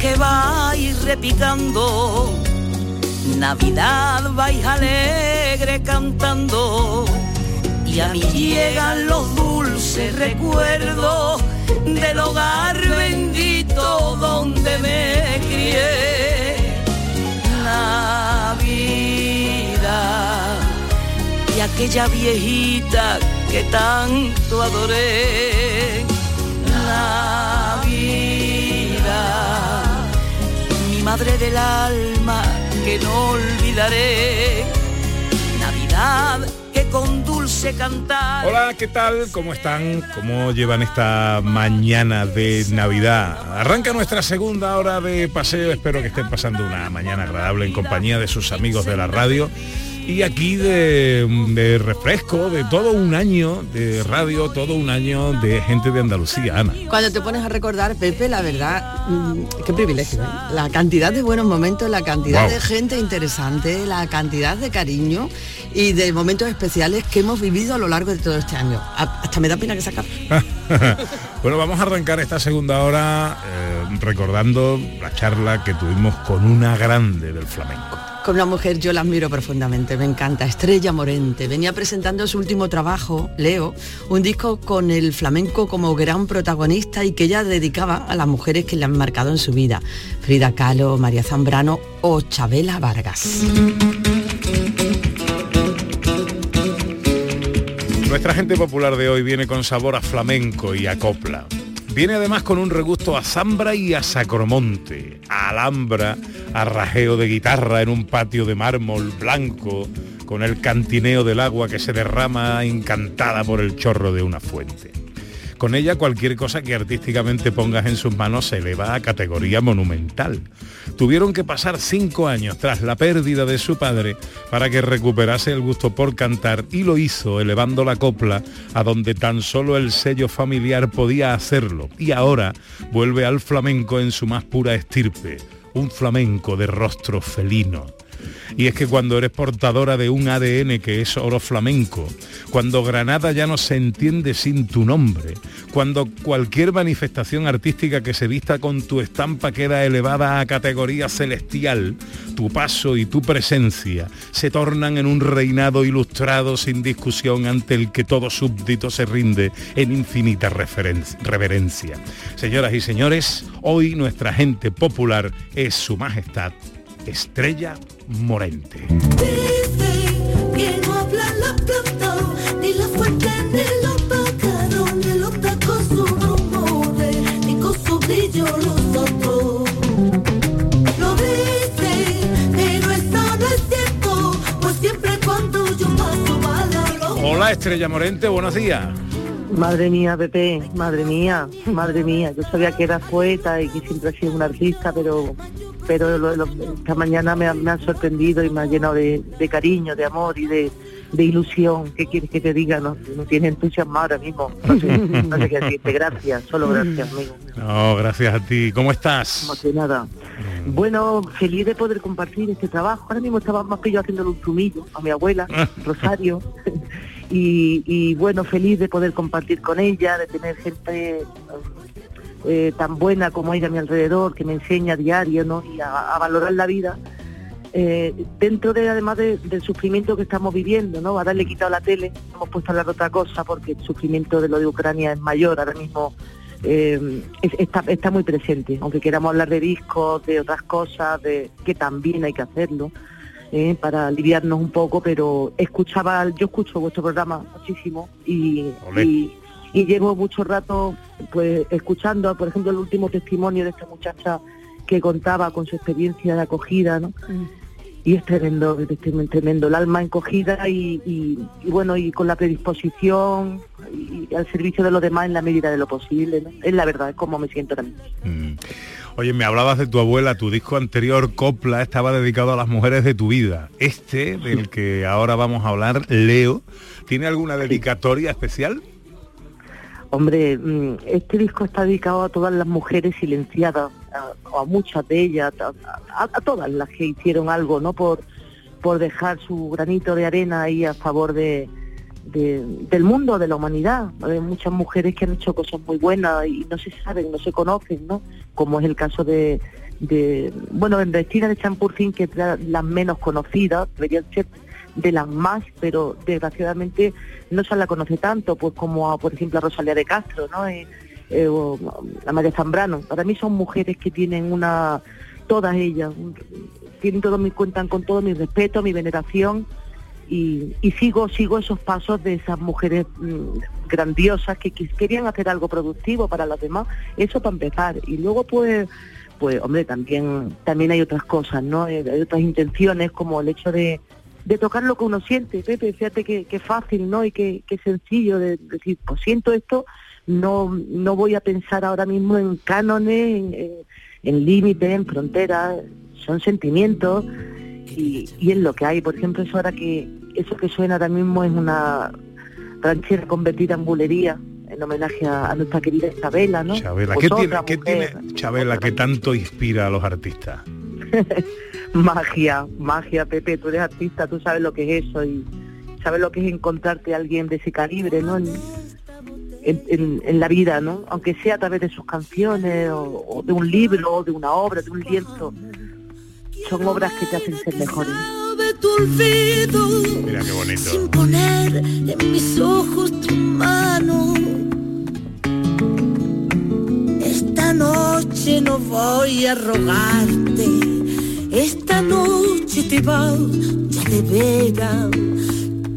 Que vais repicando, Navidad vais alegre cantando, y a mí llegan los dulces recuerdos del hogar bendito donde me crié. Navidad y aquella viejita que tanto adoré. Madre del alma que no olvidaré. Navidad que con dulce cantar. Hola, ¿qué tal? ¿Cómo están? ¿Cómo llevan esta mañana de Navidad? Arranca nuestra segunda hora de paseo. Espero que estén pasando una mañana agradable en compañía de sus amigos de la radio. Y aquí de, de refresco, de todo un año de radio, todo un año de gente de Andalucía, Ana. Cuando te pones a recordar, Pepe, la verdad, mm, qué privilegio, ¿eh? La cantidad de buenos momentos, la cantidad de gente interesante, la cantidad de cariño y de momentos especiales que hemos vivido a lo largo de todo este año. Hasta me da pena que se acabe. bueno, vamos a arrancar esta segunda hora eh, recordando la charla que tuvimos con una grande del flamenco. Con una mujer yo la admiro profundamente, me encanta, Estrella Morente. Venía presentando su último trabajo, Leo, un disco con el flamenco como gran protagonista y que ella dedicaba a las mujeres que le han marcado en su vida. Frida Kahlo, María Zambrano o Chabela Vargas. Nuestra gente popular de hoy viene con sabor a flamenco y a copla. Viene además con un regusto a zambra y a sacromonte, a alhambra, a rajeo de guitarra en un patio de mármol blanco, con el cantineo del agua que se derrama encantada por el chorro de una fuente. Con ella cualquier cosa que artísticamente pongas en sus manos se eleva a categoría monumental. Tuvieron que pasar cinco años tras la pérdida de su padre para que recuperase el gusto por cantar y lo hizo elevando la copla a donde tan solo el sello familiar podía hacerlo. Y ahora vuelve al flamenco en su más pura estirpe, un flamenco de rostro felino. Y es que cuando eres portadora de un ADN que es oro flamenco, cuando Granada ya no se entiende sin tu nombre, cuando cualquier manifestación artística que se vista con tu estampa queda elevada a categoría celestial, tu paso y tu presencia se tornan en un reinado ilustrado sin discusión ante el que todo súbdito se rinde en infinita reverencia. Señoras y señores, hoy nuestra gente popular es su majestad Estrella Morente. Que no hablan la planta, ni la fuente, ni los pájaros, ni los tacos sus rumores, ni con su brillo los otros. Lo dice, pero eso no es cierto, pues siempre cuando yo paso bala lo Hola Estrella Morente, buenos días. Madre mía, Pepe, madre mía, madre mía. Yo sabía que eras poeta y que siempre has sido un artista, pero pero lo- lo- esta mañana me, ha- me han sorprendido y me ha llenado de, de cariño, de amor y de, de ilusión. ¿Qué quieres que te diga? No, no tiene entusiasmo ahora mismo. No sé, no sé qué decirte. Gracias, solo gracias, amigo. No, gracias a ti. ¿Cómo estás? Emocionada. Bueno, feliz de poder compartir este trabajo. Ahora mismo estaba más que yo haciéndole un zumillo a mi abuela, Rosario. y, y bueno, feliz de poder compartir con ella, de tener gente eh, tan buena como ella a mi alrededor, que me enseña a diario ¿no? y a, a valorar la vida. eh, dentro de además de- del sufrimiento que estamos viviendo, ¿no? Ahora le he quitado la tele, hemos puesto a hablar de otra cosa porque el sufrimiento de lo de Ucrania es mayor ahora mismo eh, es- está, está muy presente, aunque queramos hablar de discos, de otras cosas, de que también hay que hacerlo eh, para aliviarnos un poco, pero escuchaba, yo escucho vuestro programa muchísimo y, y llevo mucho rato pues escuchando, por ejemplo, el último testimonio de esta muchacha que contaba con su experiencia de acogida, ¿no? y es tremendo, es tremendo, el alma encogida y, y- y bueno, y con la predisposición y, y al servicio de los demás en la medida de lo posible. ¿no? Es la verdad, es como me siento también. Mm. Oye, me hablabas de tu abuela, tu disco anterior, Copla, estaba dedicado a las mujeres de tu vida. Este, del que ahora vamos a hablar, Leo, ¿tiene alguna dedicatoria especial? Hombre, mm, este disco está dedicado a todas las mujeres silenciadas, a, a muchas de ellas, a, todas las que hicieron algo, ¿no? Por, por dejar su granito de arena ahí a favor de, de- del mundo, de la humanidad. Hay muchas mujeres que han hecho cosas muy buenas y no se saben, no se conocen, ¿no? Como es el caso de, de bueno, en Cristina de Champurcín, que es la- menos conocidas, deberían ser de las más, pero desgraciadamente no se la conoce tanto, pues como a, por ejemplo a Rosalía de Castro, ¿no? Eh, eh, o a María Zambrano. Para mí son mujeres que tienen una, todas ellas, tienen todo mi, cuentan con todo mi respeto, mi veneración y, y sigo, sigo esos pasos de esas mujeres mm, grandiosas que, querían hacer algo productivo para los demás, eso para empezar. Y luego pues pues hombre, también también hay otras cosas, ¿no? Eh, Hay otras intenciones como el hecho de, de tocar lo que uno siente, Pepe, fíjate que, que fácil, ¿no? Y que, que sencillo de decir, pues siento esto, no, no voy a pensar ahora mismo en cánones, en, en, en límites, en fronteras, son sentimientos y, y es lo que hay. Por ejemplo, eso ahora que, eso que suena ahora mismo es una ranchera convertida en bulería, en homenaje a, a nuestra querida Isabela, ¿no? Chabela, Pues ¿qué tiene, qué tiene Chabela que tanto inspira a los artistas? magia, magia, Pepe, tú eres artista, tú sabes lo que es eso y sabes lo que es encontrarte a alguien de ese calibre, ¿no? En, en- en- en la vida, ¿no? Aunque sea a través de sus canciones o, o de un libro o de una obra, de un lienzo. Son obras que te hacen ser mejores. olvido Mira qué sin bonito. poner en mis ojos tu mano. Esta noche no voy a rogarte, esta noche te vas ya de veras.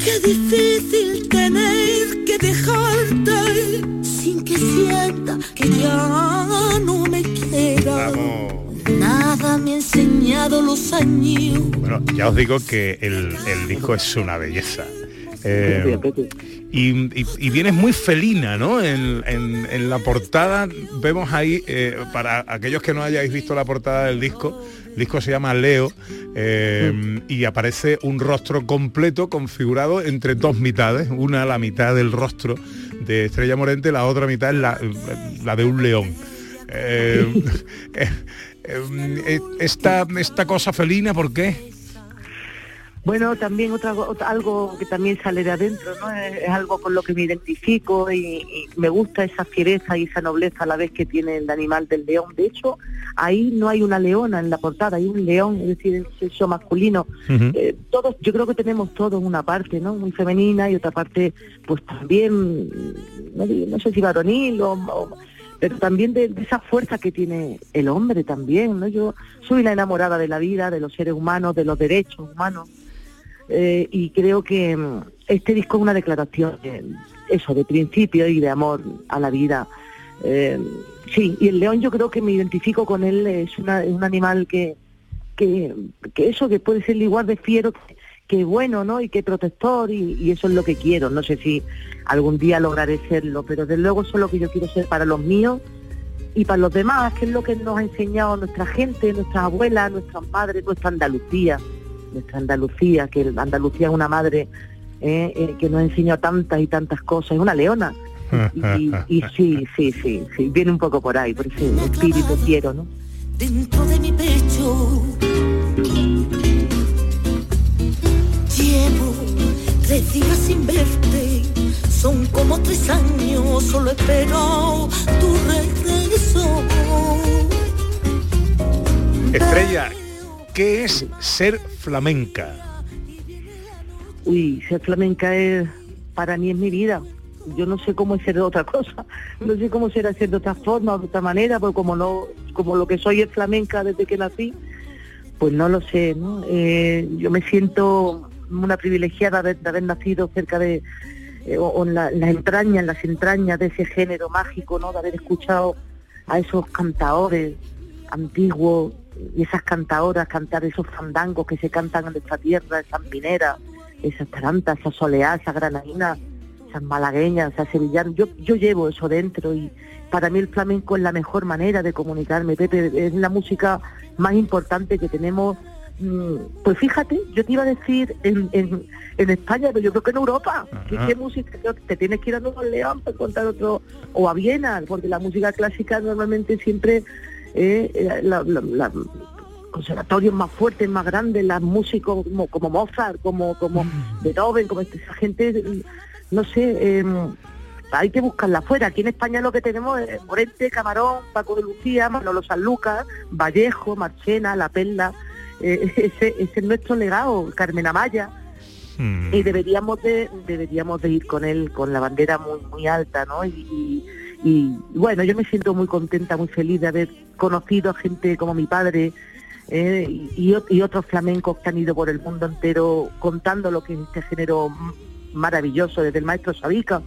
Qué difícil tener que dejarte sin que sienta que ya no me queda. Vamos. Nada me ha enseñado los años. Bueno, ya os digo que el, el disco es una belleza. Eh, y, y- y vienes muy felina, ¿no? En, en- en la portada vemos ahí, eh, para aquellos que no hayáis visto la portada del disco, el disco se llama Leo eh, y aparece un rostro completo configurado entre dos mitades, una la mitad del rostro de Estrella Morente, la otra mitad es la, de un león. Eh, eh, eh, esta, esta cosa felina, ¿por qué? Bueno, también otra, otra- algo que también sale de adentro, ¿no? Es, es algo con lo que me identifico y, y me gusta esa fiereza y esa nobleza a la vez que tiene el animal del león. De hecho, ahí no hay una leona en la portada, hay un león, es decir, el sexo masculino. Eh, todos, yo creo que tenemos todos una parte, ¿no? Muy femenina y otra parte, pues también, no, sé si varonil o, o- pero también de, de esa fuerza que tiene el hombre también, ¿no? Yo soy la enamorada de la vida, de los seres humanos, de los derechos humanos. Eh, y creo que mm, este disco es una declaración de eso, de principio y de amor a la vida. Eh, sí, y el león yo creo que me identifico con él, es, una- es un animal que, que, eso, que puede ser igual de fiero que, bueno, ¿no? Y que protector, y, y eso es lo que quiero. No sé si algún día lograré serlo, pero desde luego eso es lo que yo quiero ser para los míos y para los demás, que es lo que nos ha enseñado nuestra gente, nuestras abuelas, nuestras madres, nuestra Andalucía, nuestra Andalucía, que Andalucía es una madre eh, eh, que nos ha enseñado tantas y tantas cosas, es una leona. Y, y sí, sí, sí, sí, viene un poco por ahí, por ese espíritu quiero, ¿no? dentro de mi pecho. Llevo tres días sin verte, son como tres años, solo espero tu regreso. Estrella, ¿qué es ser flamenca? Uy, ser flamenca es, para mí es mi vida. Yo no sé cómo es ser de otra cosa, no sé cómo ser de otra forma de otra manera, porque como no, como lo que soy es flamenca desde que nací, pues no lo sé, ¿no? Eh, yo me siento una privilegiada de, haber nacido cerca de, eh, las entrañas, en las entrañas de ese género mágico, ¿no? De haber escuchado a esos cantaores antiguos esas cantadoras cantar esos fandangos que se cantan en nuestra tierra, esas mineras, esas tarantas, esa soleá, esa granadina, sean malagueñas, sean sevillanas, yo, yo llevo eso dentro y para mí el flamenco es la mejor manera de comunicarme, Pepe, es la música más importante que tenemos. Mm, Pues fíjate, yo te iba a decir en, en, en España, pero yo creo que en Europa, qué música, te tienes que ir a Nueva León para contar otro, o a Viena, porque la música clásica normalmente siempre eh, la- la- la- conservatorios más fuertes, más grandes, los músicos como, como Mozart, como, como Beethoven, como esta- esa gente, mm, no sé, eh, hay que buscarla afuera. Aquí en España lo que tenemos es Morente, Camarón, Paco de Lucía, Manolo Sanlúcar, Vallejo, Marchena, La Perla, eh, ese, ese es nuestro legado, Carmen Amaya, Mm. y deberíamos de deberíamos de ir con él con la bandera muy muy alta no y, y- y, bueno yo me siento muy contenta muy feliz de haber conocido a gente como mi padre eh, y, y ot- y otros flamencos que han ido por el mundo entero contando lo que es este género maravilloso desde el maestro Sabica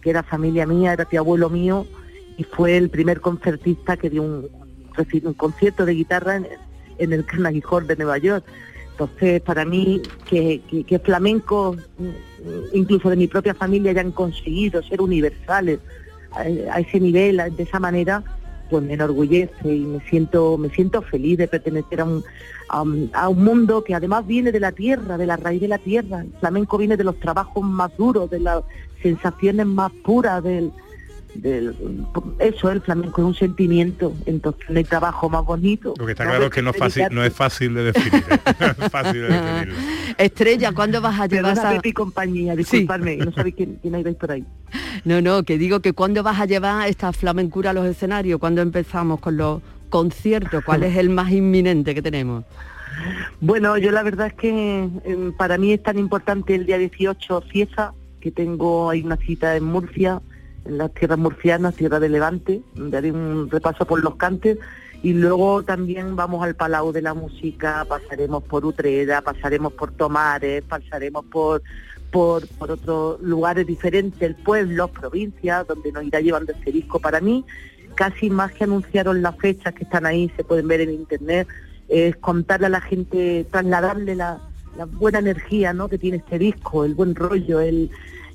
que era familia mía era tío abuelo mío y fue el primer concertista que dio un, concierto de guitarra en, el Carnegie Hall de Nueva York. Entonces, para mí, que, que, que flamencos, mm, incluso de mi propia familia, hayan conseguido ser universales a, ese nivel, de esa manera, pues me enorgullece y me siento, me siento feliz de pertenecer a un, a, un, a un mundo que además viene de la tierra, de la raíz de la tierra. El flamenco viene de los trabajos más duros, de las sensaciones más puras, del, del eso el flamenco es un sentimiento entonces no hay trabajo más bonito Lo que está No claro hay es que no es fácil, dedicarte- no es fácil de definir. ¿eh? No es fácil de definirlo. Estrella, ¿cuándo vas a llevar Perdona. Pepe y compañía, disculpadme, no sabéis quién, quién hay por ahí. No, no, que digo que cuándo vas a llevar esta flamencura a los escenarios, cuándo empezamos con los conciertos, cuál es el más inminente que tenemos. Bueno, yo la verdad es que em, para mí es tan importante el día 18 fiesta, que tengo ahí una cita en Murcia, en las tierras murcianas, tierra de Levante, haré un repaso por los cantes y luego también vamos al Palau de la Música, pasaremos por Utrera, pasaremos por Tomares, pasaremos por por, por otros lugares diferentes, el pueblo, provincias, donde nos irá llevando este disco. Para mí, casi más que anunciaron las fechas que están ahí, se pueden ver en internet, es contarle a la gente, trasladarle la, la buena energía ¿no? que tiene este disco, el buen rollo, el,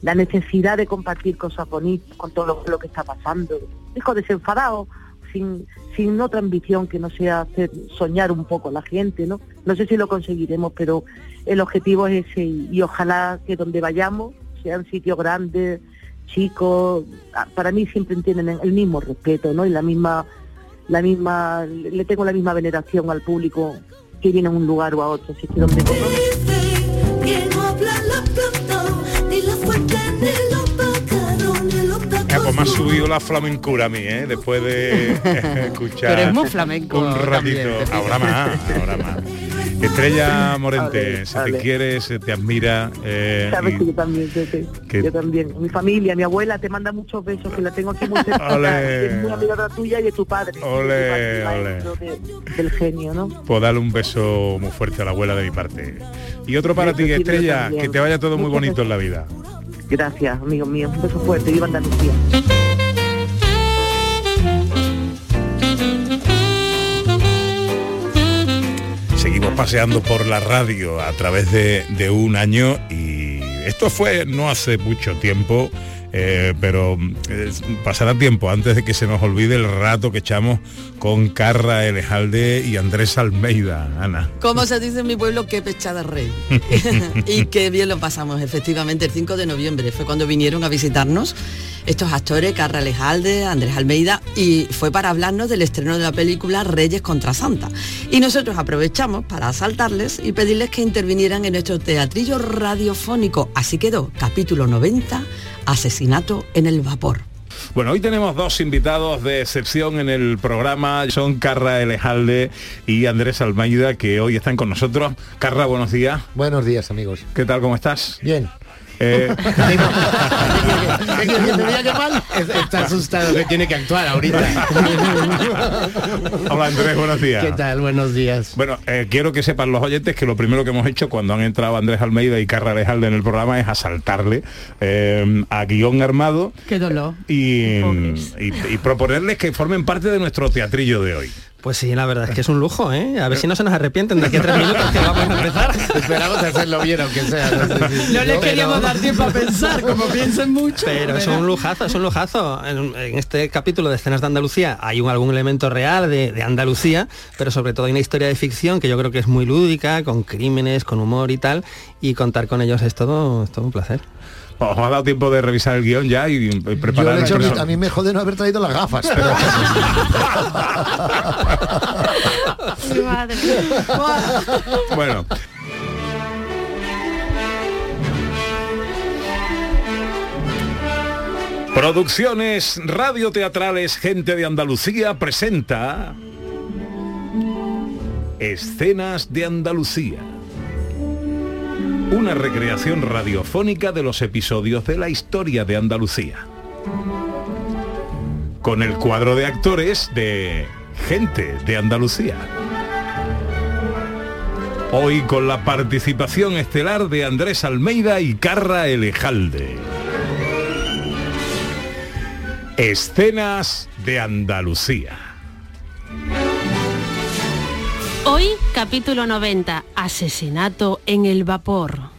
la necesidad de compartir cosas bonitas con todo lo, que está pasando. Disco desenfadado, sin, sin otra ambición que no sea hacer soñar un poco a la gente, ¿no? No sé si lo conseguiremos, pero el objetivo es ese y, ojalá que donde vayamos sean sitios grandes, chicos, para mí siempre tienen el mismo respeto, ¿no? Y la misma, la misma, le tengo la misma veneración al público que viene a un lugar o a otro, así que donde me ha subido la flamencura a mí, ¿eh? después de escuchar Pero es muy flamenco un ratito. también, ahora más, ahora más. Estrella Morente, Vale, se te quiere, se te admira. eh, Sabes y- que yo también, Pepe, que- yo también. Mi familia, mi abuela te manda muchos besos, que la tengo aquí muy cerca. Es muy amiga de la tuya y de tu padre. Ole, de tu padre, maestro de- del genio, ¿no? Pues darle un beso muy fuerte a la abuela de mi parte. Y otro para ti, Estrella, que te vaya todo muy bonito en la vida. Gracias, amigo mío. Un beso fuerte. Viva Andalucía. Seguimos paseando por la radio a través de, de un año y esto fue no hace mucho tiempo, eh, pero eh, pasará tiempo antes de que se nos olvide el rato que echamos con Carra Elejalde y Andrés Almeida, Ana. Como se dice en mi pueblo, qué pechada rey. y qué bien lo pasamos, efectivamente, el 5 de noviembre fue cuando vinieron a visitarnos estos actores, Carra Lejalde, Andrés Almeida, y fue para hablarnos del estreno de la película Reyes contra Santa. Y nosotros aprovechamos para asaltarles y pedirles que intervinieran en nuestro teatrillo radiofónico. Así quedó, capítulo 90, Asesinato en el Vapor. Bueno, hoy tenemos dos invitados de excepción en el programa, son Carra Elejalde y Andrés Almeida, que hoy están con nosotros. Carra, buenos días. Buenos días, amigos. ¿Qué tal? ¿Cómo estás? Bien. Eh. Está asustado que tiene que actuar ahorita. hola Andrés, buenos días. ¿Qué tal? Buenos días. Bueno, eh, quiero que sepan los oyentes que lo primero que hemos hecho cuando han entrado Andrés Almeida y Carra Alejalde en el programa es asaltarle eh, a guion armado Qué dolor. y, y- y proponerles que formen parte de nuestro teatrillo de hoy. Pues sí, la verdad es que es un lujo, ¿eh? A ver si no se nos arrepienten de aquí a tres minutos que vamos a empezar. Esperamos hacerlo bien, aunque sea. No, sé si- No les pero- queríamos dar tiempo a pensar, como piensen mucho. Pero es un lujazo, es un lujazo. En, en este capítulo de escenas de Andalucía hay un, algún elemento real de, de Andalucía, pero sobre todo hay una historia de ficción que yo creo que es muy lúdica, con crímenes, con humor y tal, y contar con ellos es todo, es todo un placer. Os ha dado tiempo de revisar el guion ya y, Yo preparar le he hecho- a mí me jode no haber traído las gafas. pero- Bueno. Producciones radioteatrales Gente de Andalucía presenta Escenas de Andalucía. Una recreación radiofónica de los episodios de la historia de Andalucía. Con el cuadro de actores de Gente de Andalucía. Hoy con la participación estelar de Andrés Almeida y Carra Elejalde. Escenas de Andalucía. Hoy, capítulo 90, asesinato en el vapor.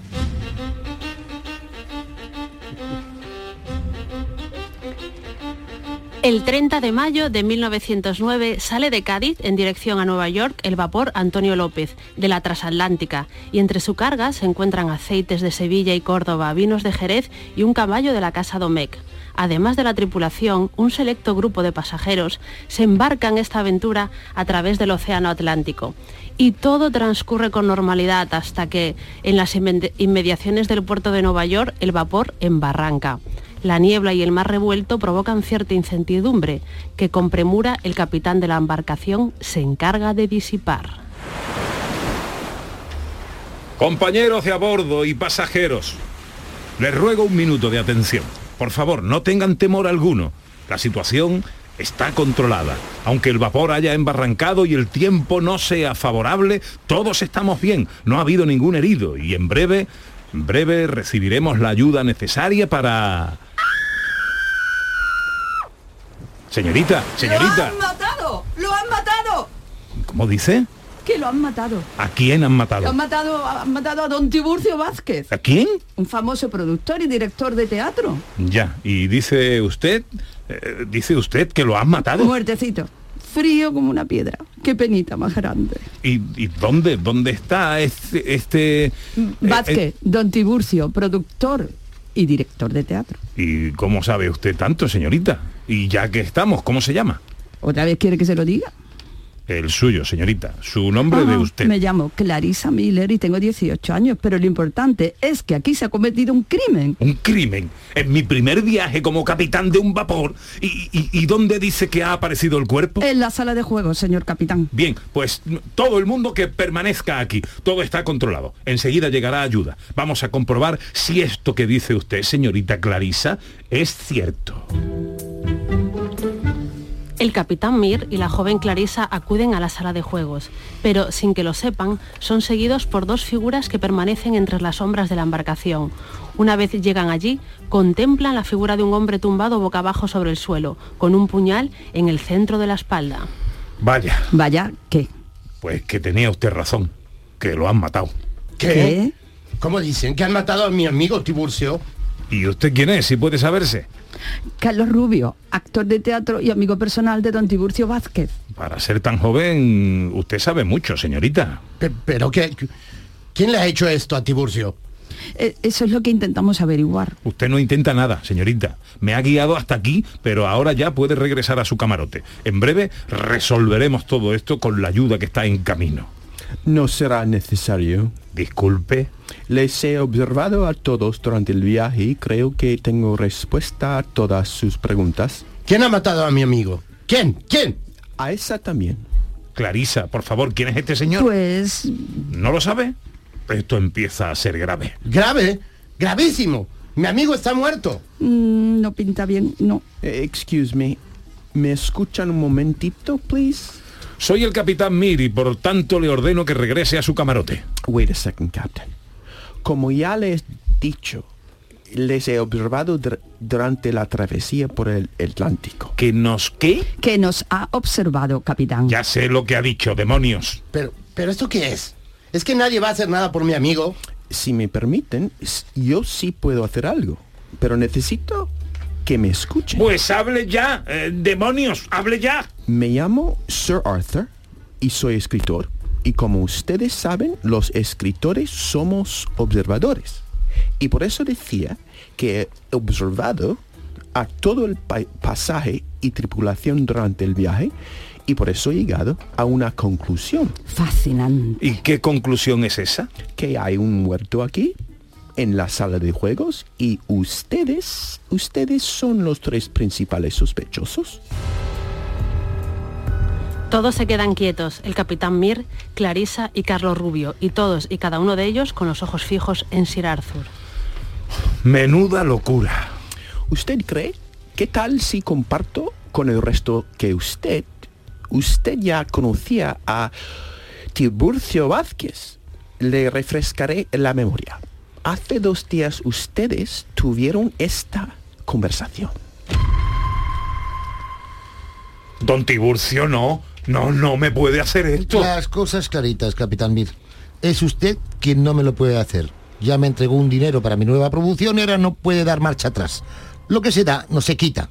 El 30 de mayo de 1909 sale de Cádiz en dirección a Nueva York el vapor Antonio López de la transatlántica y entre su carga se encuentran aceites de Sevilla y Córdoba, vinos de Jerez y un caballo de la Casa Domecq. Además de la tripulación, un selecto grupo de pasajeros se embarca en esta aventura a través del Océano Atlántico. Y todo transcurre con normalidad hasta que, en las inmediaciones del puerto de Nueva York, el vapor embarranca. La niebla y el mar revuelto provocan cierta incertidumbre que con premura el capitán de la embarcación se encarga de disipar. Compañeros de a bordo y pasajeros, les ruego un minuto de atención. Por favor, no tengan temor alguno. La situación está controlada. Aunque el vapor haya embarrancado y el tiempo no sea favorable, todos estamos bien. No ha habido ningún herido y en breve, en breve recibiremos la ayuda necesaria para... Señorita, señorita, ¡Lo han matado! ¡Lo han matado! ¿cómo dice? Que lo han matado. ¿A quién han Lo matado? han matado, han matado a don Tiburcio Vázquez, ¿A quién? un famoso productor y director de teatro. Ya, y dice usted, eh, dice usted que lo han matado. Muertecito. Frío como una piedra. Qué penita más grande. ¿Y, y dónde, dónde está este... este eh, Vázquez, eh, don Tiburcio, productor y director de teatro. ¿Y cómo sabe usted tanto, señorita? Y ya que estamos, ¿cómo se llama? ¿Otra vez quiere que se lo diga? El suyo, señorita. Su nombre de Ajá, usted. Me llamo Clarisa Miller y tengo 18 años, pero lo importante es que aquí se ha cometido un crimen. Un crimen. En mi primer viaje como capitán de un vapor. ¿Y, y, y dónde dice que ha aparecido el cuerpo? En la sala de juegos, señor capitán. Bien, pues todo el mundo que permanezca aquí. Todo está controlado. Enseguida llegará ayuda. Vamos a comprobar si esto que dice usted, señorita Clarisa, es cierto. El capitán Mir y la joven Clarisa acuden a la sala de juegos, pero sin que lo sepan, son seguidos por dos figuras que permanecen entre las sombras de la embarcación. Una vez llegan allí, contemplan la figura de un hombre tumbado boca abajo sobre el suelo, con un puñal en el centro de la espalda. Vaya, Vaya, ¿qué? pues que tenía usted razón. Que lo han matado. ¿Qué? ¿Qué? ¿Cómo dicen? Que han matado a mi amigo Tiburcio. ¿Y usted quién es? Si puede saberse. Carlos Rubio, actor de teatro y amigo personal de don Tiburcio Vázquez. Para ser tan joven, usted sabe mucho, señorita. Pe- ¿Pero qué? ¿Quién le ha hecho esto a Tiburcio? Eh, Eso es lo que intentamos averiguar. Usted no intenta nada, señorita. Me ha guiado hasta aquí, pero ahora ya puede regresar a su camarote. En breve resolveremos todo esto con la ayuda que está en camino. No será necesario. Disculpe. Les he observado a todos durante el viaje y creo que tengo respuesta a todas sus preguntas. ¿Quién ha matado a mi amigo? ¿Quién? ¿Quién? A esa también. Clarisa, por favor, ¿quién es este señor? Pues ¿No lo sabe? Esto empieza a ser grave. Grave, gravísimo. Mi amigo está muerto. mm, no pinta bien, no. Eh, excuse me. ¿Me escuchan un momentito, please? Soy el capitán Mir y por tanto le ordeno que regrese a su camarote. Wait a second, Captain. Como ya les he dicho, les he observado dur- durante la travesía por el Atlántico. ¿Que nos qué? Que nos ha observado, capitán. Ya sé lo que ha dicho, demonios. Pero, pero ¿esto qué es? Es que nadie va a hacer nada por mi amigo. Si me permiten, yo sí puedo hacer algo, pero necesito que me escuchen. Pues hable ya, eh, demonios, hable ya. Me llamo Sir Arthur y soy escritor. Y como ustedes saben, los escritores somos observadores. Y por eso decía que he observado a todo el pa- pasaje y tripulación durante el viaje y por eso he llegado a una conclusión. Fascinante. ¿Y qué conclusión es esa? Que hay un muerto aquí en la sala de juegos y ustedes, ustedes son los tres principales sospechosos. Todos se quedan quietos, el capitán Mir, Clarisa y Carlos Rubio, y todos y cada uno de ellos con los ojos fijos en Sir Arthur. Menuda locura. ¿Usted cree? ¿Qué tal si comparto con el resto que usted, usted ya conocía a Tiburcio Vázquez? Le refrescaré la memoria. Hace dos días ustedes tuvieron esta conversación. Don Tiburcio, no. No, no me puede hacer esto. Las cosas claritas, capitán Mir. Es usted quien no me lo puede hacer. Ya me entregó un dinero para mi nueva producción y ahora no puede dar marcha atrás. Lo que se da no se quita.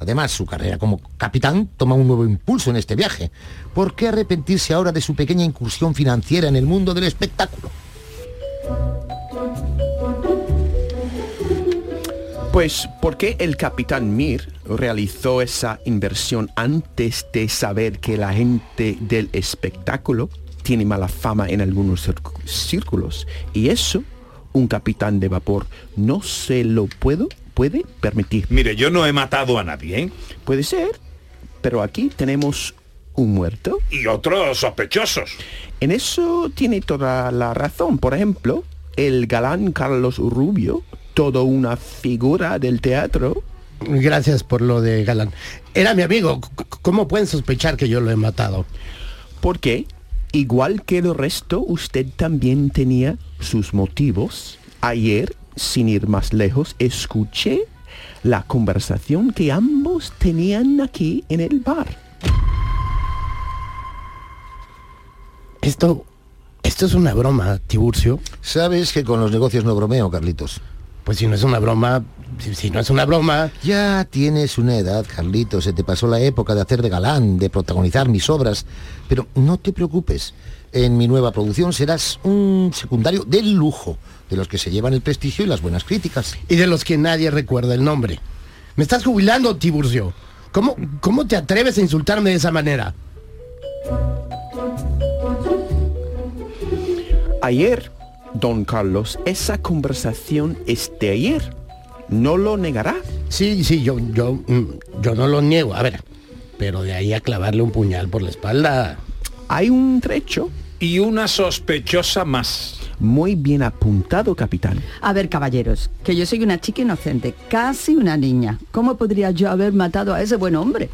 Además, su carrera como capitán toma un nuevo impulso en este viaje. ¿Por qué arrepentirse ahora de su pequeña incursión financiera en el mundo del espectáculo? Pues, ¿por qué el capitán Mir realizó esa inversión antes de saber que la gente del espectáculo tiene mala fama en algunos círcu- círculos? Y eso, un capitán de vapor no se lo puedo, puede permitir. Mire, yo no he matado a nadie, ¿eh? Puede ser, pero aquí tenemos un muerto. Y otros sospechosos. En eso tiene toda la razón. Por ejemplo, el galán Carlos Rubio, todo una figura del teatro, Gracias por lo de Galán. Era mi amigo. ¿Cómo pueden sospechar que yo lo he matado? porque, igual que el resto, usted también tenía sus motivos. Ayer, sin ir más lejos, escuché la conversación que ambos tenían aquí en el bar. Esto, esto es una broma, Tiburcio. Sabes que con los negocios no bromeo, Carlitos. Pues si no es una broma, si, si no es una broma, Ya tienes una edad, Carlitos. Se te pasó la época de hacer de galán, de protagonizar mis obras. Pero no te preocupes. En mi nueva producción serás un secundario de lujo, de los que se llevan el prestigio y las buenas críticas. y de los que nadie recuerda el nombre. Me estás jubilando, Tiburcio. ¿Cómo, cómo te atreves a insultarme de esa manera? Ayer, don Carlos, esa conversación es de ayer. ¿No lo negará? Sí, sí, yo, yo, mm, yo no lo niego. A ver, pero de ahí a clavarle un puñal por la espalda. Hay un trecho Y una sospechosa más. muy bien apuntado, capitán. A ver, caballeros, que yo soy una chica inocente, casi una niña. ¿Cómo podría yo haber matado a ese buen hombre?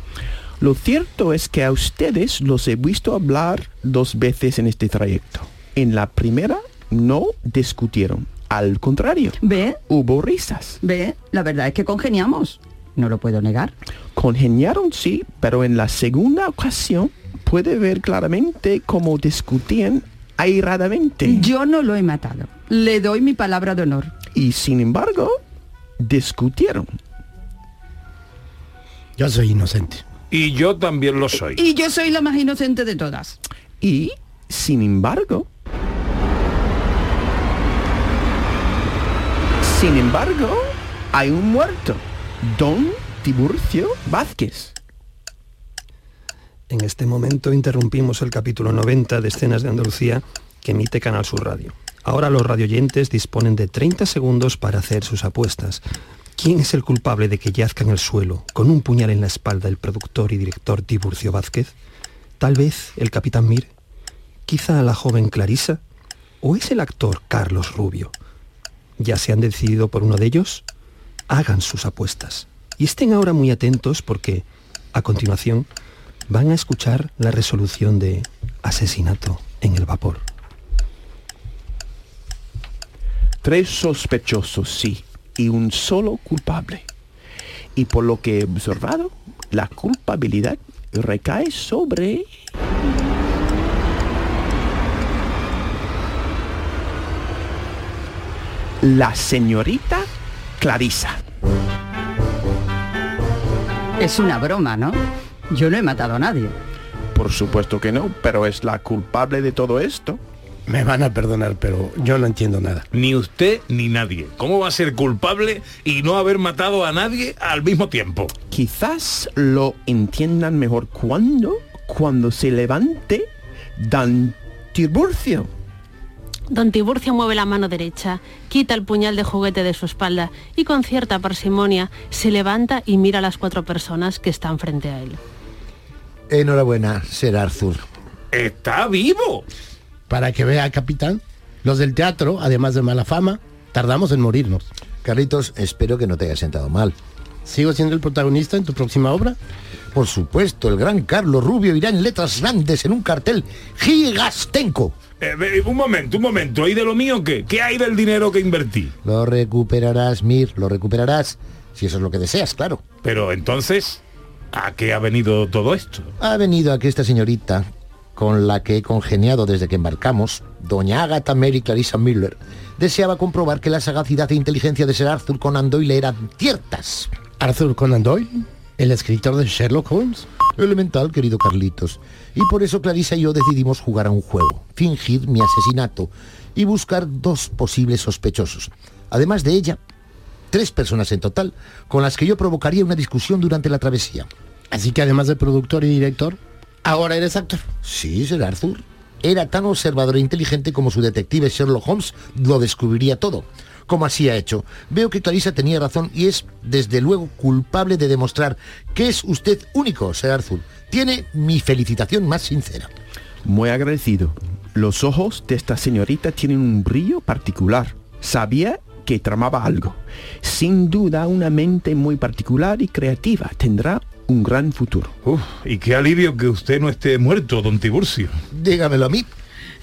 Lo cierto es que a ustedes los he visto hablar dos veces en este trayecto. En la primera no discutieron, al contrario, ¿Ve? hubo risas. ¿Ve? La verdad es que congeniamos. No lo puedo negar. Congeniaron sí, pero en la segunda ocasión puede ver claramente cómo discutían airadamente. Yo no lo he matado. Le doy mi palabra de honor. Y sin embargo, discutieron. Yo soy inocente. Y yo también lo soy. Y yo soy la más inocente de todas. Y, sin embargo, sin embargo, hay un muerto, don Tiburcio Vázquez. En este momento interrumpimos el capítulo 90 de Escenas de Andalucía que emite Canal Sur Radio. Ahora los radioyentes disponen de 30 segundos para hacer sus apuestas. ¿Quién es el culpable de que yazca en el suelo, con un puñal en la espalda, el productor y director Tiburcio Vázquez? ¿Tal vez el capitán Mir? ¿Quizá la joven Clarisa? ¿O es el actor Carlos Rubio? ¿Ya se han decidido por uno de ellos? Hagan sus apuestas. Y estén ahora muy atentos porque, a continuación, van a escuchar la resolución de asesinato en el vapor. Tres sospechosos, sí. y un solo culpable. Y por lo que he observado, la culpabilidad recae sobre... La señorita Clarisa. Es una broma, ¿no? Yo no he matado a nadie. Por supuesto que no, pero es la culpable de todo esto. Me van a perdonar, pero yo no entiendo nada. Ni usted ni nadie. ¿Cómo va a ser culpable y no haber matado a nadie al mismo tiempo? Quizás lo entiendan mejor cuando, cuando se levante Dan Tiburcio. Don Tiburcio mueve la mano derecha, quita el puñal de juguete de su espalda y con cierta parsimonia se levanta y mira a las cuatro personas que están frente a él. Enhorabuena, Ser Arthur. ¡Está vivo! Para que vea, capitán, los del teatro, además de mala fama, tardamos en morirnos. Carlitos, espero que no te haya sentado mal. ¿Sigo siendo el protagonista en tu próxima obra? Por supuesto, el gran Carlos Rubio irá en letras grandes en un cartel gigastenco. Eh, un momento, un momento. ¿Y de lo mío qué? ¿Qué hay del dinero que invertí? Lo recuperarás, Mir, lo recuperarás. Si eso es lo que deseas, claro. Pero entonces, ¿a qué ha venido todo esto? Ha venido aquí esta señorita con la que he congeniado desde que embarcamos, doña Agatha Mary Clarissa Miller, deseaba comprobar que la sagacidad e inteligencia de Sir Arthur Conan Doyle eran ciertas. ¿Arthur Conan Doyle? ¿El escritor de Sherlock Holmes? Elemental, querido Carlitos. Y por eso Clarissa y yo decidimos jugar a un juego, fingir mi asesinato y buscar dos posibles sospechosos. Además de ella, tres personas en total, con las que yo provocaría una discusión durante la travesía. Así que además de productor y director, ahora eres actor. Sí, Sir Arthur. Era tan observador e inteligente como su detective Sherlock Holmes lo descubriría todo. Como así ha hecho. Veo que Clarissa tenía razón y es, desde luego, culpable de demostrar que es usted único, Sir Arthur. Tiene mi felicitación más sincera. Muy agradecido. Los ojos de esta señorita tienen un brillo particular. Sabía que tramaba algo. Sin duda una mente muy particular y creativa. Tendrá un gran futuro. Uf, y qué alivio que usted no esté muerto, don Tiburcio. Dígamelo a mí.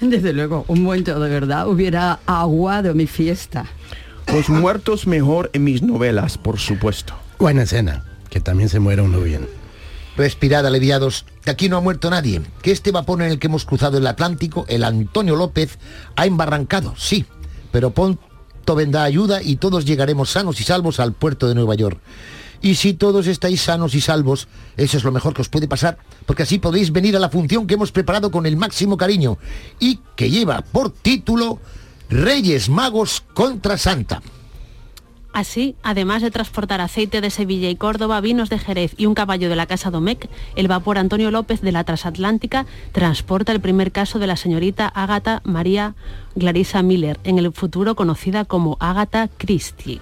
Desde luego, un momento de verdad hubiera aguado mi fiesta. Los muertos mejor en mis novelas, por supuesto. Buena escena, que también se muera uno bien. Respirad, aliviados. De aquí no ha muerto nadie. Que este vapor en el que hemos cruzado el Atlántico, el Antonio López, ha embarrancado, sí. Pero pronto vendrá ayuda y todos llegaremos sanos y salvos al puerto de Nueva York. Y si todos estáis sanos y salvos, eso es lo mejor que os puede pasar, porque así podéis venir a la función que hemos preparado con el máximo cariño y que lleva por título Reyes Magos contra Santa. Así, además de transportar aceite de Sevilla y Córdoba, vinos de Jerez y un caballo de la Casa Domecq, el vapor Antonio López de la Transatlántica transporta el primer caso de la señorita Ágata María Clarissa Miller, en el futuro conocida como Ágata Christie.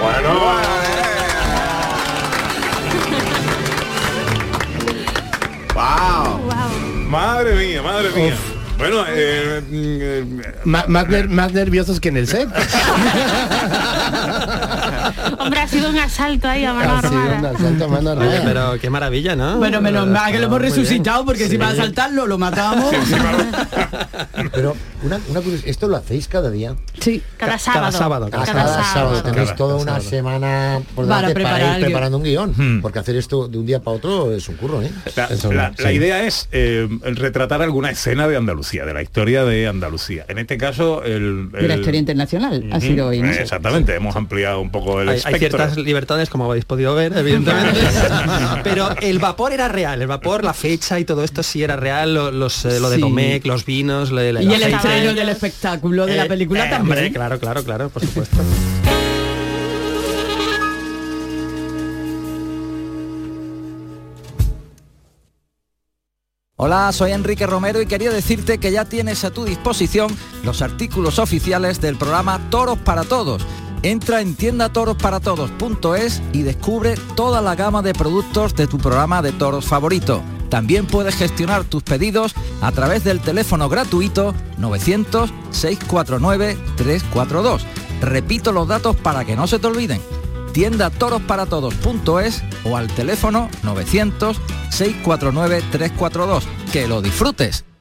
Bueno, ¡Wow! Madre mía, madre mía. Bueno, eh, eh, más, ner- más nerviosos que en el set. Hombre, ha sido un asalto ahí a mano Ha sido armada. un asalto a mano Oye, armada. pero qué maravilla, ¿no? Bueno, menos mal que lo hemos resucitado porque si Sí. va a saltarlo lo matamos. Pero una, una curiosidad, ¿esto lo hacéis cada día? Sí. Cada Cada sábado. sábado, cada Cada cada, sábado. sábado tenéis Cada toda una sábado. semana por Para delante para, ir preparando un guion. Hmm. Porque hacer esto de un día para otro es un curro, ¿eh? La, Eso, la- sí. la idea es eh, retratar alguna escena de Andalucía, de la historia de Andalucía. En este caso, el... De la historia internacional ha sido hoy. ¿no? Exactamente, hemos ampliado un poco el Hay, hay espectro. Ciertas libertades, como habéis podido ver, evidentemente. Pero el vapor era real, el vapor, la fecha y todo esto sí era real, lo, los, eh, lo de Sí. Domecq, los vinos, lo de la- Y el estreno del espectáculo de la Eh, película eh, también. hombre, claro, claro, claro, por supuesto. Hola, soy Enrique Romero y quería decirte que ya tienes a tu disposición los artículos oficiales del programa Toros para Todos. Entra en tiendatorosparatodos.es y descubre toda la gama de productos de tu programa de toros favorito. También puedes gestionar tus pedidos a través del teléfono gratuito 900-649-342. Repito los datos para que no se te olviden tiendatorosparatodos.es o al teléfono 900 649 342. Que lo disfrutes.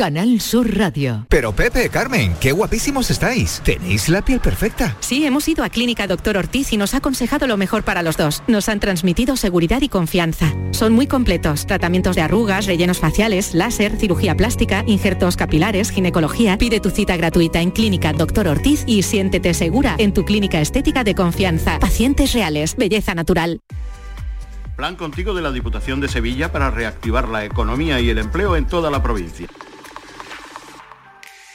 Canal Sur Radio. Pero Pepe, Carmen, qué guapísimos estáis. Tenéis la piel perfecta. Sí, hemos ido a Clínica Doctor Ortiz y nos ha aconsejado lo mejor para los dos. Nos han transmitido seguridad y confianza. Son muy completos. Tratamientos de arrugas, rellenos faciales, láser, cirugía plástica, injertos capilares, ginecología. Pide tu cita gratuita en Clínica Doctor Ortiz y siéntete segura en tu clínica estética de confianza. Pacientes reales, belleza natural. Plan contigo de la Diputación de Sevilla para reactivar la economía y el empleo en toda la provincia.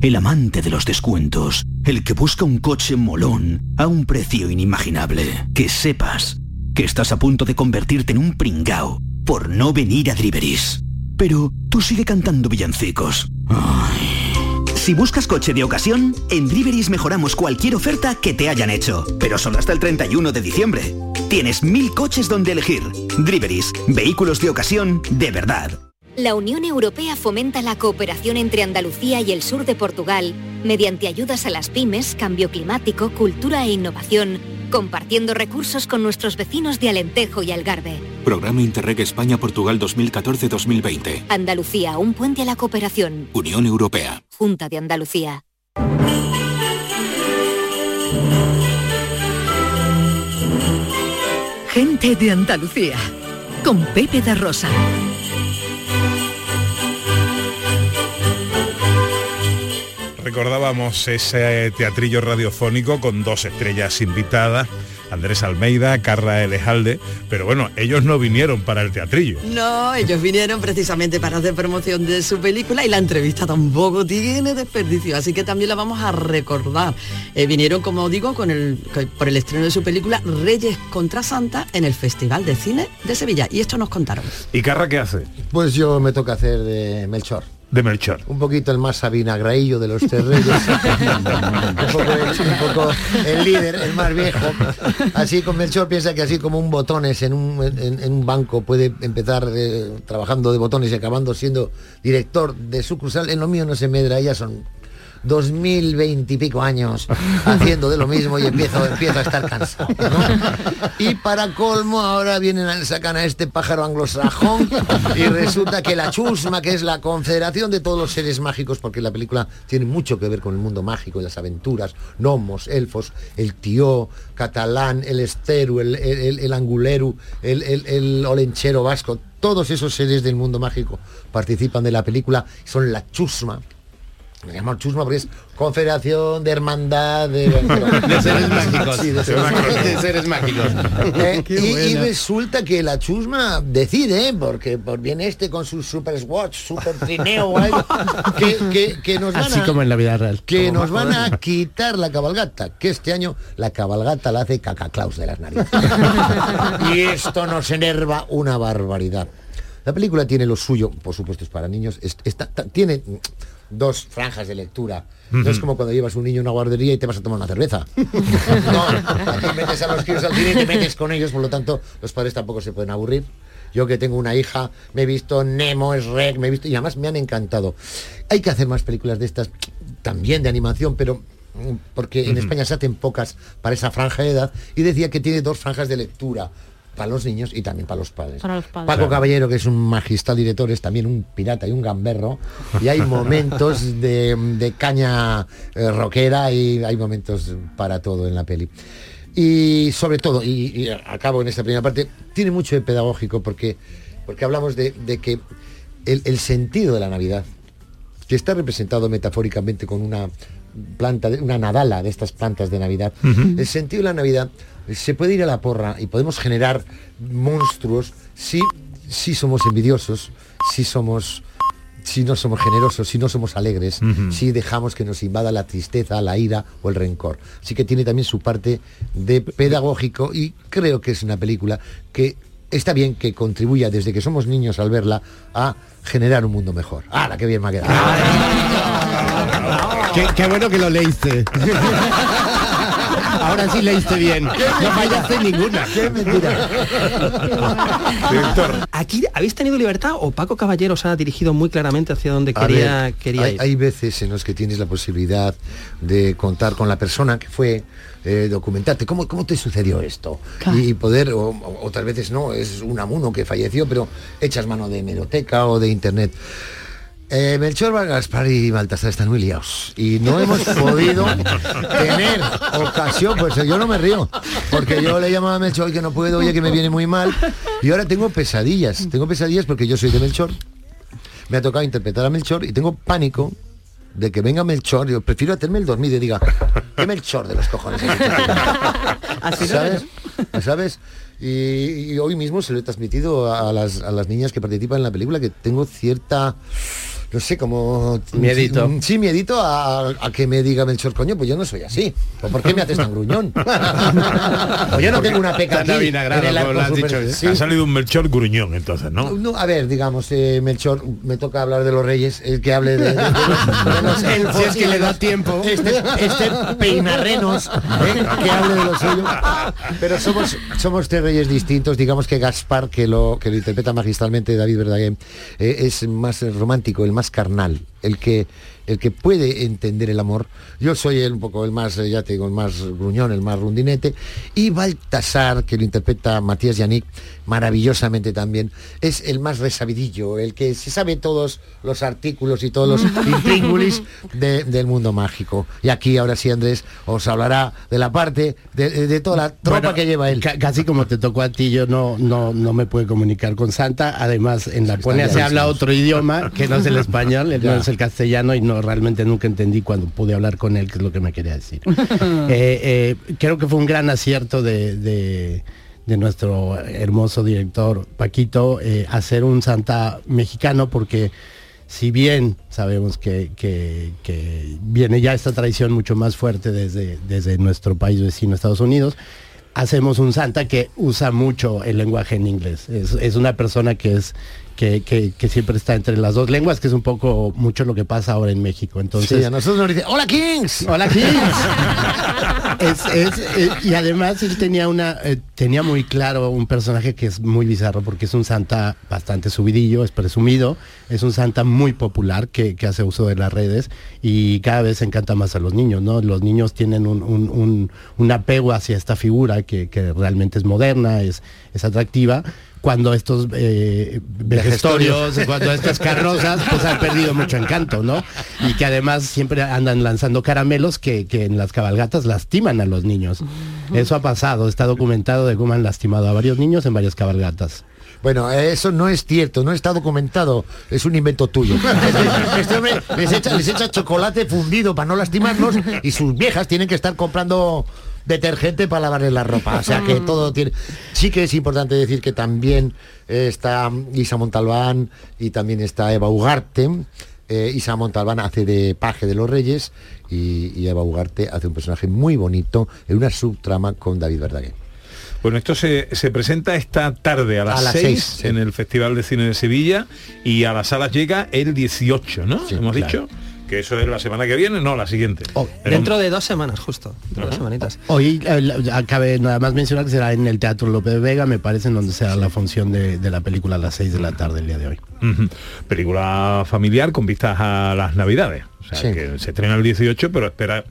el amante de los descuentos, el que busca un coche molón a un precio inimaginable. Que sepas que estás a punto de convertirte en un pringao por no venir a Driveris. Pero tú sigue cantando villancicos. Si buscas coche de ocasión, en Driveris mejoramos cualquier oferta que te hayan hecho, pero solo hasta el 31 de diciembre. Tienes mil coches donde elegir. Driveris, vehículos de ocasión de verdad. La Unión Europea fomenta la cooperación entre Andalucía y el sur de Portugal mediante ayudas a las pymes, cambio climático, cultura e innovación, compartiendo recursos con nuestros vecinos de Alentejo y Algarve. Programa Interreg España-Portugal 2014-2020. Andalucía, un puente a la cooperación. Unión Europea. Junta de Andalucía. Gente de Andalucía. Con Pepe da Rosa. Recordábamos ese teatrillo radiofónico con dos estrellas invitadas, Andrés Almeida, Carla Elejalde, pero bueno, ellos no vinieron para el teatrillo. No, ellos vinieron precisamente para hacer promoción de su película y la entrevista tampoco tiene desperdicio, así que también la vamos a recordar. Eh, vinieron, como digo, con el, con- por el estreno de su película Reyes contra Santa en el Festival de Cine de Sevilla. Y esto nos contaron. ¿Y Carra qué hace? Pues yo me toca hacer de Melchor. De Melchor. Un poquito el más sabinagraillo de los tres reyes. un, poco el, un poco el líder, el más viejo. Así con Melchor piensa que así como un botones en un, en, en un banco puede empezar eh, trabajando de botones y acabando siendo director de sucursal, en lo mío no se medra, ya son 2020 y pico años haciendo de lo mismo y empiezo, empiezo a estar cansado. Y para colmo ahora vienen sacan a este pájaro anglosajón y resulta que la chusma, que es la confederación de todos los seres mágicos, porque la película tiene mucho que ver con el mundo mágico y las aventuras, gnomos, elfos, el tío catalán, el esteru, el, el, el- anguleru, el olenchero vasco, todos esos seres del mundo mágico participan de la película, son la chusma Me llamo chusma porque es Confederación de Hermandad de, De seres mágicos. Sí, de seres mágicos. mágicos. De seres mágicos. Eh, y, resulta que la chusma decide, ¿eh? porque por viene este con su super swatch, super trineo algo, que, que- que nos van Así a, como en la vida real. que nos van a quitar la cabalgata, que este año la cabalgata la hace Cacaclaus de las narices. y esto nos enerva una barbaridad. La película tiene lo suyo, por supuesto es para niños, es- está- tiene dos franjas de lectura. No es como cuando llevas un niño a una guardería y te vas a tomar una cerveza. No, aquí metes a los críos al cine y te metes con ellos, por lo tanto, los padres tampoco se pueden aburrir. Yo que tengo una hija, me he visto Nemo, es Rec, me he visto y además me han encantado. Hay que hacer más películas de estas, también de animación, pero mm, porque en. España se hacen pocas para esa franja de edad y decía que tiene dos franjas de lectura para los niños y también para los padres. Para los padres. Paco Claro. Caballero, que es un magistral director, es también un pirata y un gamberro. Y hay momentos de, de caña eh, rockera y hay momentos para todo en la peli. Y sobre todo, y, y acabo en esta primera parte, tiene mucho de pedagógico porque, porque hablamos de, de que el, el sentido de la Navidad, que está representado metafóricamente con una planta, de- una nadala de estas plantas de Navidad, el sentido de la Navidad se puede ir a la porra y podemos generar monstruos si, si somos envidiosos, si somos si no somos generosos, si no somos alegres, si dejamos que nos invada la tristeza, la ira o el rencor. Así que tiene también su parte de pedagógico y creo que es una película que está bien que contribuya desde que somos niños al verla a generar un mundo mejor. ¡Ah, qué bien me ha quedado! Qué, qué bueno que lo leíste. Ahora sí leíste bien. No fallaste en ninguna. ¡Qué mentira! ¿Aquí habéis tenido libertad o Paco Caballero os ha dirigido muy claramente hacia donde quería, ver, quería hay, ir? hay veces en los que tienes la posibilidad de contar con la persona que fue, eh, documentarte, ¿cómo, ¿cómo te sucedió esto? Y poder, o, o- otras veces no, es un amuno que falleció, pero echas mano de hemeroteca o de internet. Eh, Melchor Gaspar y Baltasar están muy liados y no hemos podido tener ocasión, pues yo no me río, porque yo le llamaba a Melchor "Oye, que no puedo, oye que me viene muy mal y ahora tengo pesadillas, tengo pesadillas porque yo soy de Melchor, me ha tocado interpretar a Melchor y tengo pánico de que venga Melchor, yo prefiero hacerme el dormido y diga, ¿qué Melchor de los cojones? ¿Sabes? ¿Sabes? Y, y hoy mismo se lo he transmitido a las, a las niñas que participan en la película que tengo cierta no sé, como... Miedito. Sí, miedito a, a que me diga Melchor, coño, pues yo no soy así. ¿O por qué me haces tan gruñón? o yo no tengo una peca aquí. lo has dicho. Sí. Ha salido un Melchor gruñón entonces, ¿no? No, a ver, digamos, eh, Melchor, me toca hablar de los reyes, el que hable de, de- de los, de los elfos Si es que le da los- tiempo. Este, este peinarrenos, ¿eh? que hable de lo suyo. Pero somos, somos tres reyes distintos, digamos que Gaspar, que lo, que lo interpreta magistralmente David Verdaguer, eh, es más romántico, el más carnal, el que el que puede entender el amor. Yo soy el, un poco el más, eh, ya te digo, el más gruñón, el más rundinete. Y Baltasar, que lo interpreta Matías Yannick, maravillosamente también, es el más resabidillo, el que se sabe todos los artículos y todos los intríngulis de- del mundo mágico. Y aquí ahora sí Andrés os hablará de la parte de, toda la tropa Bueno, que lleva él. ca- casi como te tocó a ti, yo no, no, no me puedo comunicar con Santa. Además, en la Laponia se habla otro idioma que no es el español, no es el castellano y no realmente nunca entendí cuando pude hablar con él qué es lo que me quería decir. Eh, eh, creo que fue un gran acierto de, de- de nuestro hermoso director Paquito eh, hacer un Santa mexicano porque si bien sabemos que, que- viene ya esta tradición mucho más fuerte desde, desde nuestro país vecino Estados Unidos, hacemos un Santa que usa mucho el lenguaje en inglés. Es, es una persona que es que, que- que siempre está entre las dos lenguas, que es un poco mucho lo que pasa ahora en México. Entonces, Sí, a nosotros nos dice, ¡Hola Kings! Hola Kings. Es- es, eh, y además él tenía una eh, tenía muy claro un personaje que es muy bizarro porque es un santa bastante subidillo, es presumido, es un santa muy popular que, que hace uso de las redes y cada vez encanta más a los niños, ¿no? Los niños tienen un, un- un- un apego hacia esta figura que, que realmente es moderna, es, es atractiva. Cuando estos eh, vejestorios, cuando estas carrozas, pues han perdido mucho encanto, ¿no? Y que además siempre andan lanzando caramelos que, que en las cabalgatas lastiman a los niños. Eso ha pasado, está documentado de cómo han lastimado a varios niños en varias cabalgatas. Bueno, eso no es cierto, no está documentado, es un invento tuyo. Este hombre les echa, les echa chocolate fundido para no lastimarlos y sus viejas tienen que estar comprando detergente para lavarle la ropa. O sea que todo tiene. Sí que es importante decir que también eh, está Isa Montalbán y también está Eva Ugarte. Eh, Isa Montalbán hace de paje de los reyes y, y Eva Ugarte hace un personaje muy bonito en una subtrama con David Verdaguer. Bueno, esto se, se presenta esta tarde a las, A las 6 seis, sí. en el Festival de Cine de Sevilla y a las salas llega el 18, ¿no? Hemos claro. dicho que eso es la semana que viene, no, la siguiente. Pero- Dentro de dos semanas, justo. Dentro de dos semanitas. Hoy eh, acabe nada más mencionar que será en el Teatro López de Vega, me parece, en donde será la función de, de la película a las 6 de la tarde el día de hoy. Película familiar con vistas a las navidades. Sea, Sí. que se estrena el 18, pero espera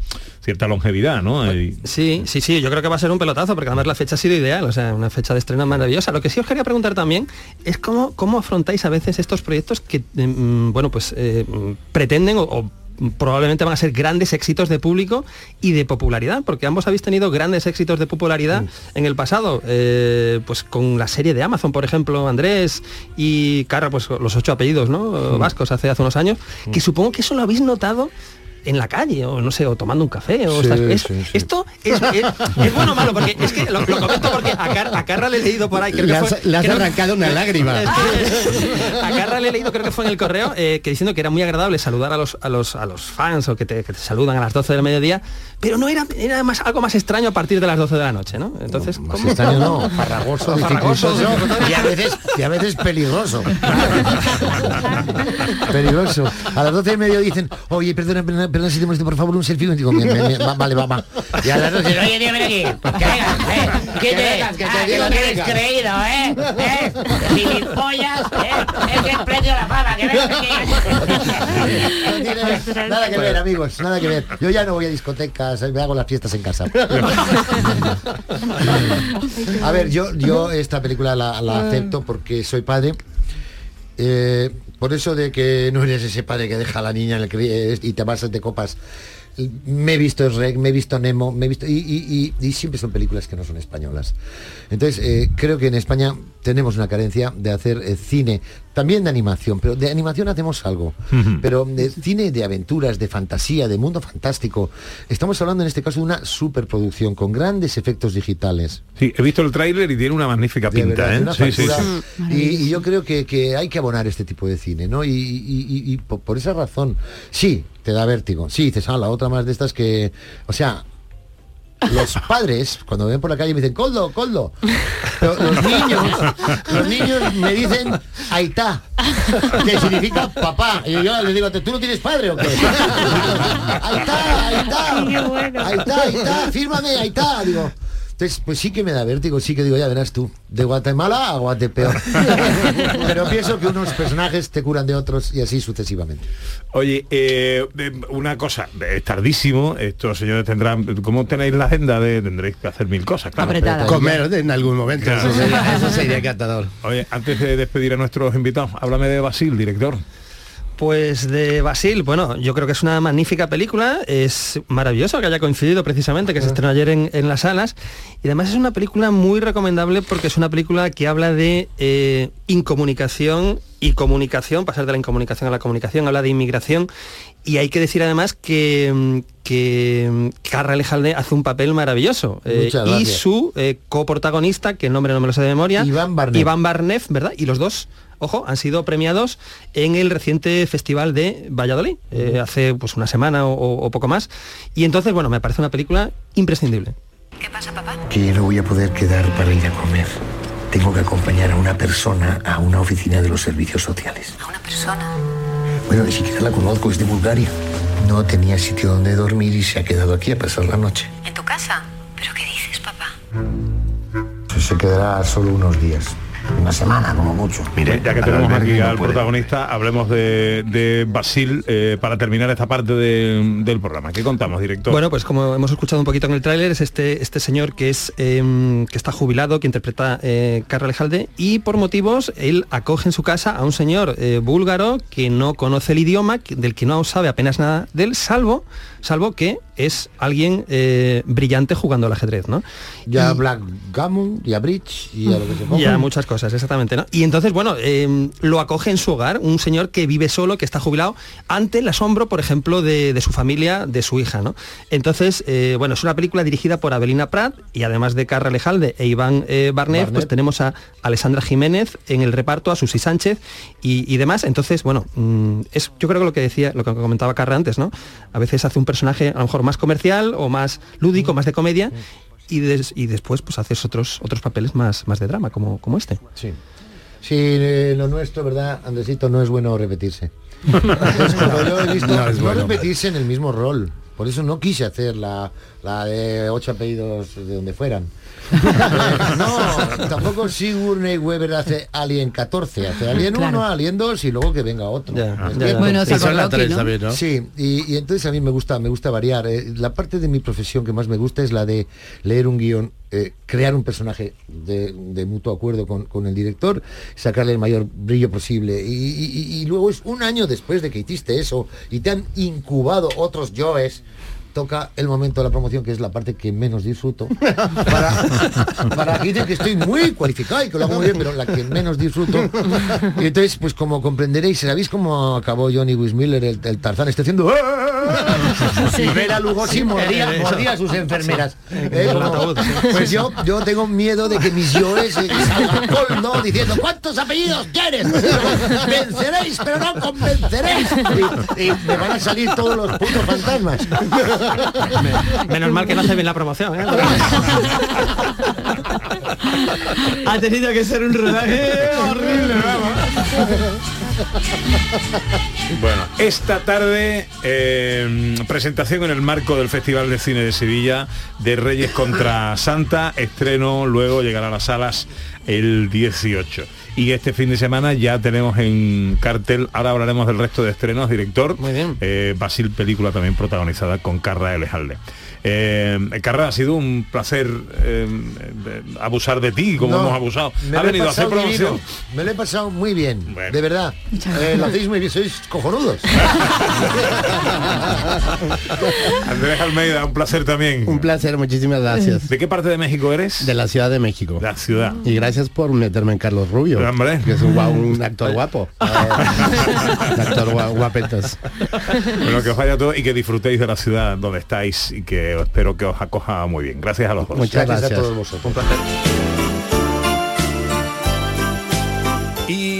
cierta longevidad, ¿no? Y- Sí, sí, sí, yo creo que va a ser un pelotazo, porque además la fecha ha sido ideal, o sea, una fecha de estreno maravillosa. Lo que sí os quería preguntar también es cómo, cómo afrontáis a veces estos proyectos que, mm, bueno, pues eh, pretenden o, o probablemente van a ser grandes éxitos de público y de popularidad, porque ambos habéis tenido grandes éxitos de popularidad en el pasado, eh, pues con la serie de Amazon, por ejemplo, Andrés y Carra, pues los ocho apellidos, ¿no? Vascos hace, hace unos años, que supongo que eso lo habéis notado en la calle o no sé o tomando un café o Sí, estas- es- sí, sí. esto es, es- es bueno o malo porque es que lo, lo comento porque a, Car- a Carra le he leído por ahí creo Le que has- fue- le has creo- arrancado una lágrima. Que- a Carra le he leído creo que fue en el correo eh, que diciendo que era muy agradable saludar a los a los a los fans o que te, que te saludan a las 12 del mediodía pero no era era más algo más extraño a partir de las 12 de la noche ¿no? entonces Más ¿cómo? extraño no, farragoso, y a veces, y a veces peligroso. peligroso. A las 12 y medio dicen, oye, perdona, perdona, perdona si te molesto, por favor, un selfie. Y digo, "Me- me- me- va- vale, va, va. Y a las 12, oye, tío, ven aquí. Que vengas, eh. ¿Qué te, ah, que tienes creído, eh? ¿Eh? Gilipollas, eh. Es el precio de la fama, que vengas aquí. No tiene nada que ver, amigos, nada que ver. Yo ya no voy a discotecas, me hago las fiestas en casa. A ver, yo, yo esta película la, la acepto porque soy padre. Eh, por eso de que no eres ese padre que deja a la niña en el eh, y te vas de copas. Me he visto Shrek, me he visto Nemo, me he visto. Y siempre son películas que no son españolas. Entonces, eh, creo que en España tenemos una carencia de hacer eh, cine, también de animación, pero de animación hacemos algo. Pero de cine de aventuras, de fantasía, de mundo fantástico. Estamos hablando en este caso de una superproducción con grandes efectos digitales. Sí, he visto el tráiler y tiene una magnífica De pinta, verdad, ¿eh? una Sí, sí, factura. sí. Y, y yo creo que, que hay que abonar este tipo de cine, ¿no? Y, y- y- y po- por, esa razón, sí, te da vértigo. Sí, dices, ah, la otra más de estas que. O sea. Los padres, cuando me ven por la calle, me dicen, Coldo, Coldo. Pero los niños, los niños me dicen, Aitá, que significa papá. Y yo les digo, ¿tú no tienes padre o qué? Aitá, Aitá, Aitá, Aitá, fírmame, Aitá. Digo, entonces, pues sí que me da vértigo, sí que digo, ya verás tú, de Guatemala a Guatepeor. Pero pienso que unos personajes te curan de otros y así sucesivamente. Oye, eh, eh, una cosa, es tardísimo, estos señores tendrán, ¿cómo tenéis la agenda de tendréis que hacer mil cosas? Claro, Apretada. Comer en algún momento, Claro. eso sería, eso sería encantador. Oye, antes de despedir a nuestros invitados, háblame de Basil, director. Pues de Basil, bueno, yo creo que es una magnífica película, es maravilloso que haya coincidido precisamente, que se estrenó ayer en, en las salas, y además es una película muy recomendable porque es una película que habla de eh, incomunicación y comunicación, pasar de la incomunicación a la comunicación, habla de inmigración, y hay que decir además que, que Carra Alejalde hace un papel maravilloso. eh, y su eh, coprotagonista, que el nombre no me lo sé de memoria, Iván Barnev. Iván Barnev, ¿verdad? Y los dos, ojo, han sido premiados en el reciente festival de Valladolid, eh, hace pues una semana o, o poco más. Y entonces, bueno, me parece una película imprescindible. Que yo no voy a poder quedar para ir a comer. Tengo que acompañar a una persona a una oficina de los servicios sociales. ¿A una persona? Bueno, ni siquiera la conozco, es de Bulgaria. No tenía sitio donde dormir y se ha quedado aquí a pasar la noche. ¿En tu casa? ¿Pero qué dices, papá? Se quedará solo unos días. Una semana, como mucho. Mire, ya que tenemos aquí al protagonista, hablemos de, de Basil eh, para terminar esta parte de- del programa. ¿Qué contamos, director? Bueno, pues como hemos escuchado un poquito en el tráiler, es este, este señor que es em, que está jubilado, que interpreta eh, Carra Alejalde, y por motivos él acoge en su casa a un señor eh, búlgaro que no conoce el idioma, que- del que no sabe apenas nada de él, salvo, salvo que es alguien eh, brillante jugando al ajedrez, ¿no? Ya Y- Black Gammon, y a Bridge, y a lo que se ponga. ya muchas cosas, exactamente, ¿no? Y entonces, bueno, eh, lo acoge en su hogar, un señor que vive solo, que está jubilado, ante el asombro, por ejemplo, de, de su familia, de su hija, ¿no? Entonces, eh, bueno, es una película dirigida por Abelina Prat y además de Carra Lejalde e Iván eh, Barnet, Barnet. pues tenemos a Alessandra Jiménez en el reparto, a Susi Sánchez y, y demás. Entonces, bueno, mm, es yo creo que lo que decía, lo que comentaba Carra antes, ¿no? A veces hace un personaje a lo mejor más comercial o más lúdico, más de comedia. Y, des- y después pues haces otros otros papeles más, más de drama como, como este. Sí. Sí, eh, lo nuestro, ¿verdad, Andresito? No es bueno repetirse. Entonces, como yo he visto, No no, es bueno. repetirse en el mismo rol. Por eso no quise hacer la, la de ocho apellidos de donde fueran. No, tampoco Sigourney Weber hace Alien 14, hace Alien 1, Claro. Alien 2 y luego que venga otro. Ya. Bueno, Y son las Rocky, tres ¿no? también, ¿no? Sí, y, y entonces a mí me gusta, me gusta variar. eh, la parte de mi profesión que más me gusta es la de leer un guion, eh, crear un personaje de, de mutuo acuerdo con, con el director, sacarle el mayor brillo posible. Y, y- y luego es un año después de que hiciste eso y te han incubado otros yoes. Toca el momento de la promoción, que es la parte que menos disfruto. Para, para que estoy muy cualificado y que lo hago muy bien, pero la que menos disfruto. Y entonces, pues como comprenderéis, ¿sabéis cómo acabó Johnny Wismiller, el, el Tarzán? Está haciendo... Y Vera Lugosi mordía, mordía a sus enfermeras. Eh, como- pues yo, yo tengo miedo de que mis yoes eh, diciendo ¿cuántos apellidos quieres? Venceréis, pero no convenceréis. Y, y me van a salir todos los putos fantasmas. Menos mal que no hace bien la promoción. ¿eh? ha tenido que ser un rodaje horrible, Bueno, esta tarde eh, presentación en el marco del Festival de Cine de Sevilla de Reyes contra Santa, estreno, luego llegará a las salas el 18. Y este fin de semana ya tenemos en cartel, ahora hablaremos del resto de estrenos, director, Muy bien. eh, Basil, película también protagonizada con Carra Elejalde. Eh, Carra, ha sido un placer eh, abusar de ti, como No, hemos abusado. me Ha lo he venido a hacer pasado promoción. divino. Me lo he pasado muy bien, Bueno. de verdad. Eh, lo hacéis muy bien, sois cojonudos. Andrés Almeida, un placer también. Un placer, muchísimas gracias. ¿De qué parte de México eres? De la Ciudad de México. La ciudad. Y gracias por meterme en Carlos Rubio. Hombre. Que es un, guau- un actor guapo. un actor gua- guapetas. Bueno, que os vaya todo y que disfrutéis de la ciudad donde estáis y que espero que os acoja muy bien. Gracias a los dos. Muchas Gracias, gracias. a todos vosotros. Un placer.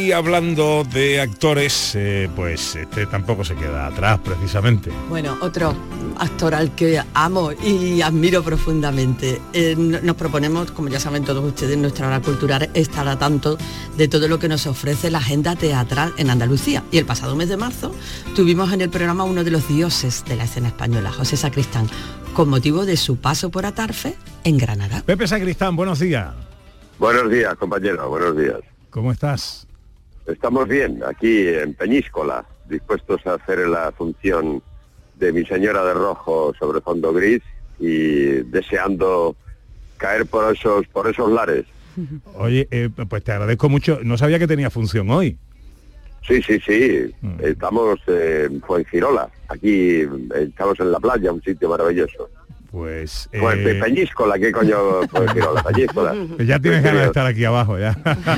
Y hablando de actores, eh, pues este tampoco se queda atrás precisamente. Bueno, otro actor al que amo y admiro profundamente. Eh, no- nos proponemos, como ya saben todos ustedes, nuestra hora cultural estar a tanto de todo lo que nos ofrece la agenda teatral en Andalucía. Y el pasado mes de marzo tuvimos en el programa uno de los dioses de la escena española, José Sacristán, con motivo de su paso por Atarfe en Granada. Pepe Sacristán, buenos días. Buenos días, compañero, buenos días. ¿Cómo estás? Estamos bien, aquí en Peñíscola, dispuestos a hacer la función de mi señora de rojo sobre fondo gris y deseando caer por esos, por esos lares. Oye, eh, pues te agradezco mucho. No sabía que tenía función hoy. Sí, sí, sí, estamos eh, en Fuengirola, aquí estamos en la playa, un sitio maravilloso. Pues, Pues eh, Peñíscola, ¿qué coño Fuengirola? Peñíscola. ya tienes ganas de estar aquí abajo ya.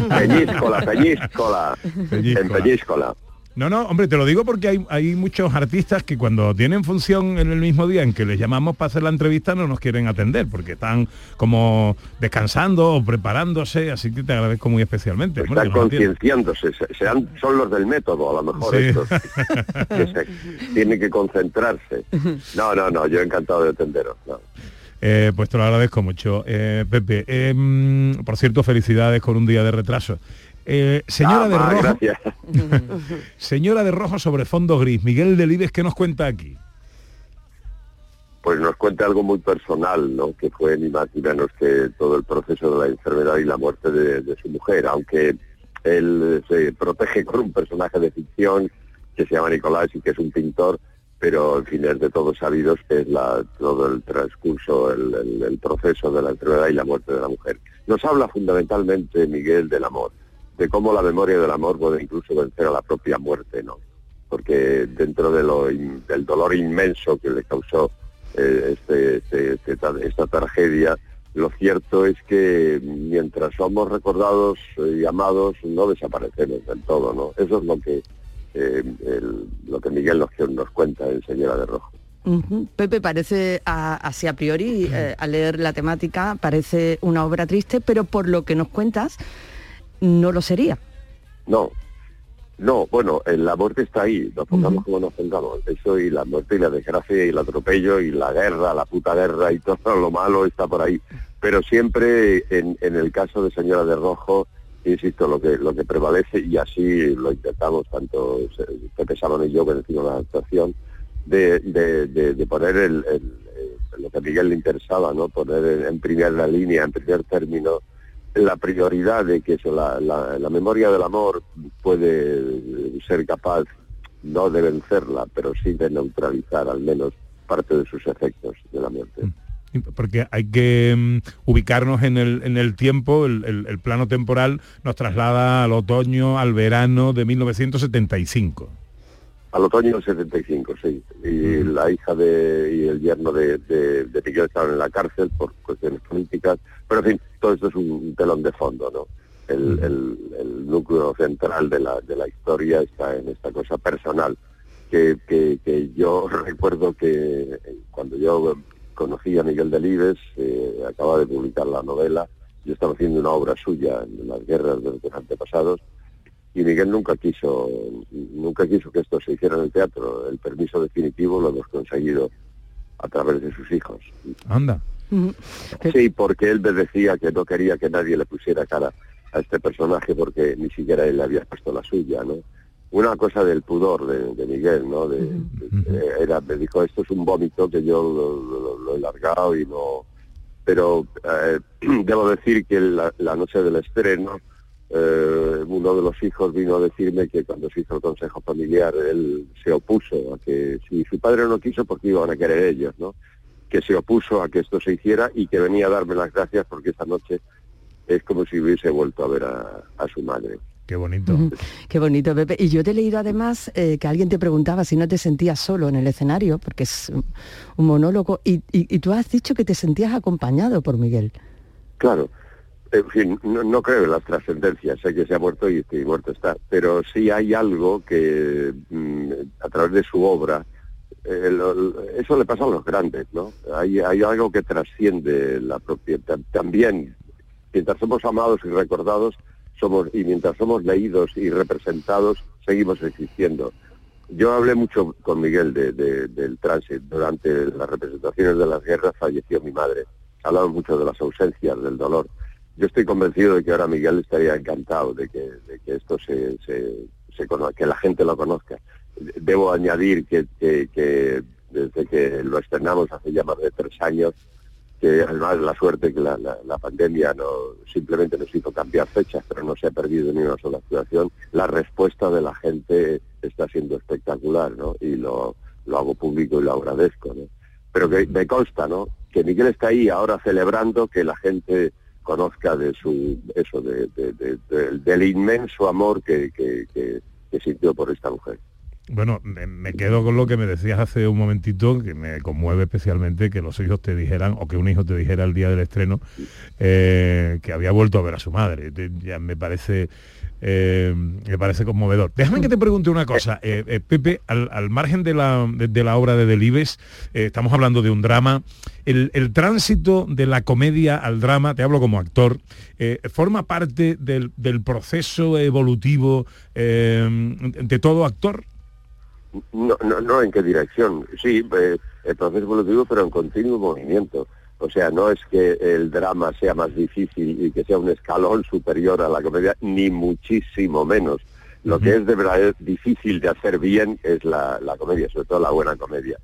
Peñíscola, Peñíscola, en Peñíscola. No, no, hombre, te lo digo porque hay, hay muchos artistas que cuando tienen función en el mismo día en que les llamamos para hacer la entrevista no nos quieren atender porque están como descansando o preparándose, así que te agradezco muy especialmente. Están concienciándose, se- son los del método, a lo mejor Sí. estos, que se- tienen que concentrarse. No, no, no, yo encantado de atenderos. no. Eh, pues te lo agradezco mucho, eh, Pepe. Eh, mm, por cierto, felicidades con un día de retraso. Eh, señora Ah, de rojo, señora de rojo sobre fondo gris. Miguel Delibes, ¿qué nos cuenta aquí? Pues nos cuenta algo muy personal, ¿no? Que fue ni más ni menos que todo el proceso de la enfermedad y la muerte de, de su mujer, aunque él se protege con un personaje de ficción que se llama Nicolás y que es un pintor, pero en fin es de todos sabidos que es la, todo el transcurso, el, el- el proceso de la enfermedad y la muerte de la mujer. Nos habla fundamentalmente Miguel del amor, de cómo la memoria del amor puede incluso vencer a la propia muerte, ¿no? Porque dentro de lo in- del dolor inmenso que le causó eh, este, este- este esta tragedia, lo cierto es que mientras somos recordados y amados, no desaparecemos del todo, ¿no? Eso es lo que eh, el- lo que Miguel nos, nos cuenta en Señora de Rojo. Pepe, parece a- así a priori, eh, al leer la temática, parece una obra triste, pero por lo que nos cuentas, no lo sería. No, no, bueno, eh, la muerte está ahí, nos pongamos como nos pongamos. Eso y la muerte y la desgracia y el atropello y la guerra, la puta guerra y todo lo malo está por ahí. Pero siempre en, en el caso de Señora de Rojo, insisto, lo que lo que prevalece y así lo intentamos tanto eh, Pepe Salón y yo que decimos la actuación, de, de, de- de poner el, el- el- lo que a Miguel le interesaba, ¿no? Poner en, en primera línea, en primer término, la prioridad de que eso, la, la- la memoria del amor puede ser capaz, no de vencerla, pero sí de neutralizar al menos parte de sus efectos de la muerte. porque hay que mm, ubicarnos en el, en el tiempo, el, el- el plano temporal nos traslada al otoño, al verano de 1975. Al otoño del 75, sí. Y la hija de, y el yerno de, de, de estaban en la cárcel por cuestiones políticas. Pero en fin, todo esto es un telón de fondo, ¿no? El, el- el núcleo central de la, de la historia está en esta cosa personal. Que, que, que yo recuerdo que cuando yo conocí a Miguel Delibes, eh, acaba de publicar la novela, yo estaba haciendo una obra suya en las guerras de los antepasados, y Miguel nunca quiso nunca quiso que esto se hiciera en el teatro. El permiso definitivo lo hemos conseguido a través de sus hijos. Anda. sí porque él me decía que no quería que nadie le pusiera cara a este personaje porque ni siquiera él le había puesto la suya no una cosa del pudor de, de Miguel no de, de- era me dijo esto es un vómito que yo lo, lo- lo he largado y no pero eh, debo decir que la, la noche del estreno eh, uno de los hijos vino a decirme que cuando se hizo el consejo familiar él se opuso a que si su padre no quiso porque iban a querer ellos, ¿no? Que se opuso a que esto se hiciera y que venía a darme las gracias porque esta noche es como si hubiese vuelto a ver a, a su madre. Qué bonito. Qué bonito, Pepe. Y yo te he leído además eh, que alguien te preguntaba si no te sentías solo en el escenario, porque es un- un monólogo, y, y- y tú has dicho que te sentías acompañado por Miguel. Claro, en fin, no, creo en las trascendencias, sé que se ha muerto y, muerto está, pero sí hay algo que mm, a través de su obra, eh, eso le pasa a los grandes, ¿no? Hay, hay algo que trasciende la propiedad. También, mientras somos amados y recordados, somos y mientras somos leídos y representados, seguimos existiendo. Yo hablé mucho con Miguel de- de- del tránsito. Durante las representaciones de las guerras falleció mi madre. Hablamos mucho de las ausencias, del dolor. Yo estoy convencido de que ahora Miguel estaría encantado de que, de que esto se, se, se cono- que la gente lo conozca. Debo añadir que, que- desde que lo estrenamos hace ya más de tres años, que además la suerte que la, la- la pandemia no simplemente nos hizo cambiar fechas, pero no se ha perdido ni una sola actuación, la respuesta de la gente está siendo espectacular, ¿no? Y lo, lo hago público y lo agradezco, ¿no? Pero que me consta, ¿no? Que Miguel está ahí ahora celebrando que la gente conozca de su eso de, de- de- de- del inmenso amor que, que- que- que sintió por esta mujer. Bueno, me, quedo con lo que me decías hace un momentito, que me conmueve especialmente que los hijos te dijeran, o que un hijo te dijera el día del estreno, eh, que había vuelto a ver a su madre. Ya me parece, eh, me parece conmovedor. Déjame que te pregunte una cosa, eh, Pepe, al, al margen de la, de, la obra de Delibes, estamos hablando de un drama, el, el tránsito de la comedia al drama, te hablo como actor, forma parte del, del proceso evolutivo de todo actor. No, no, no en qué dirección. Sí, eh, el proceso evolutivo, pero en continuo movimiento. O sea, no es que el drama sea más difícil y que sea un escalón superior a la comedia, ni muchísimo menos. Lo que es de verdad difícil de hacer bien es la, la comedia, sobre todo la buena comedia.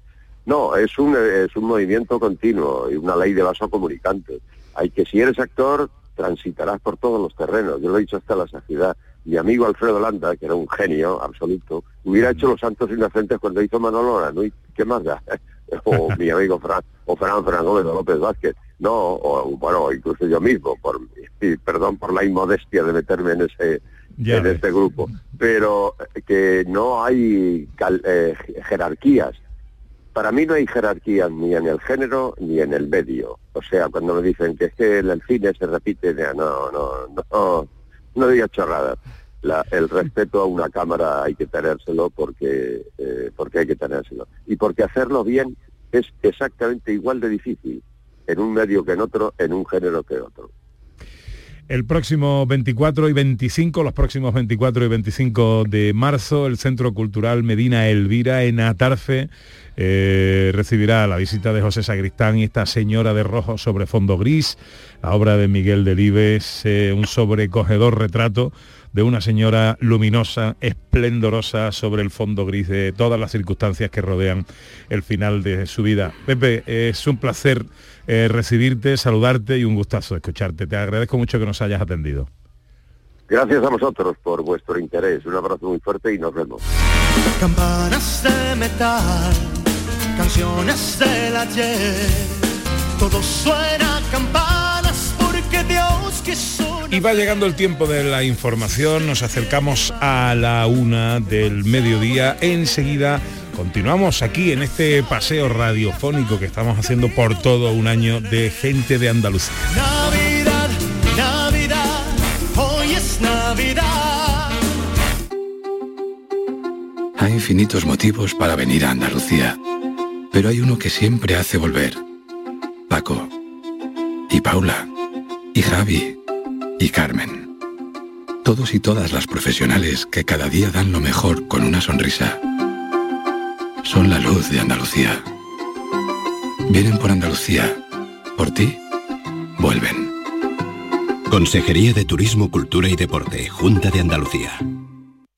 No, es un, es un movimiento continuo y una ley de vaso comunicante. Hay que, si eres actor, transitarás por todos los terrenos. Yo lo he dicho hasta la saciedad. Mi amigo Alfredo Landa, que era un genio absoluto, hubiera hecho Los Santos Inocentes cuando hizo Manolo Aranui. ¿Qué más da? o mi amigo Fran, o Fran Fran Gómez o López Vázquez. No, o bueno, incluso yo mismo, por, perdón por la inmodestia de meterme en ese Ya en ves. este grupo. Pero que no hay cal- eh, jerarquías para mí no hay jerarquía ni en el género ni en el medio. O sea, cuando me dicen que es que el cine se repite, no, no, no, no digas chorradas. La- el respeto a una cámara hay que tenérselo porque, eh, porque hay que tenérselo. Y porque hacerlo bien es exactamente igual de difícil en un medio que en otro, en un género que otro. El próximo 24 y 25, los próximos 24 y 25 de marzo, el Centro Cultural Medina Elvira en Atarfe eh, recibirá la visita de José Sacristán y esta señora de rojo sobre fondo gris, la obra de Miguel Delibes, eh, un sobrecogedor retrato de una señora luminosa, esplendorosa sobre el fondo gris de todas las circunstancias que rodean el final de su vida. Pepe, es un placer eh, recibirte, saludarte y un gustazo escucharte. Te agradezco mucho que nos hayas atendido. Gracias a vosotros por vuestro interés. Un abrazo muy fuerte y nos vemos. Campanas de metal, canciones del ayer, todo suena a campanas porque Dios quiso. Y va llegando el tiempo de la información, nos acercamos a la una del mediodía. Enseguida continuamos aquí en este paseo radiofónico que estamos haciendo por todo un año de gente de Andalucía. Navidad, Navidad, hoy es Navidad. Hay infinitos motivos para venir a Andalucía, pero hay uno que siempre hace volver. Paco, y Paula, y Javi, y Carmen. Todos y todas las profesionales que cada día dan lo mejor con una sonrisa. Son la luz de Andalucía. Vienen por Andalucía. Por ti, vuelven. Consejería de Turismo, Cultura y Deporte, Junta de Andalucía.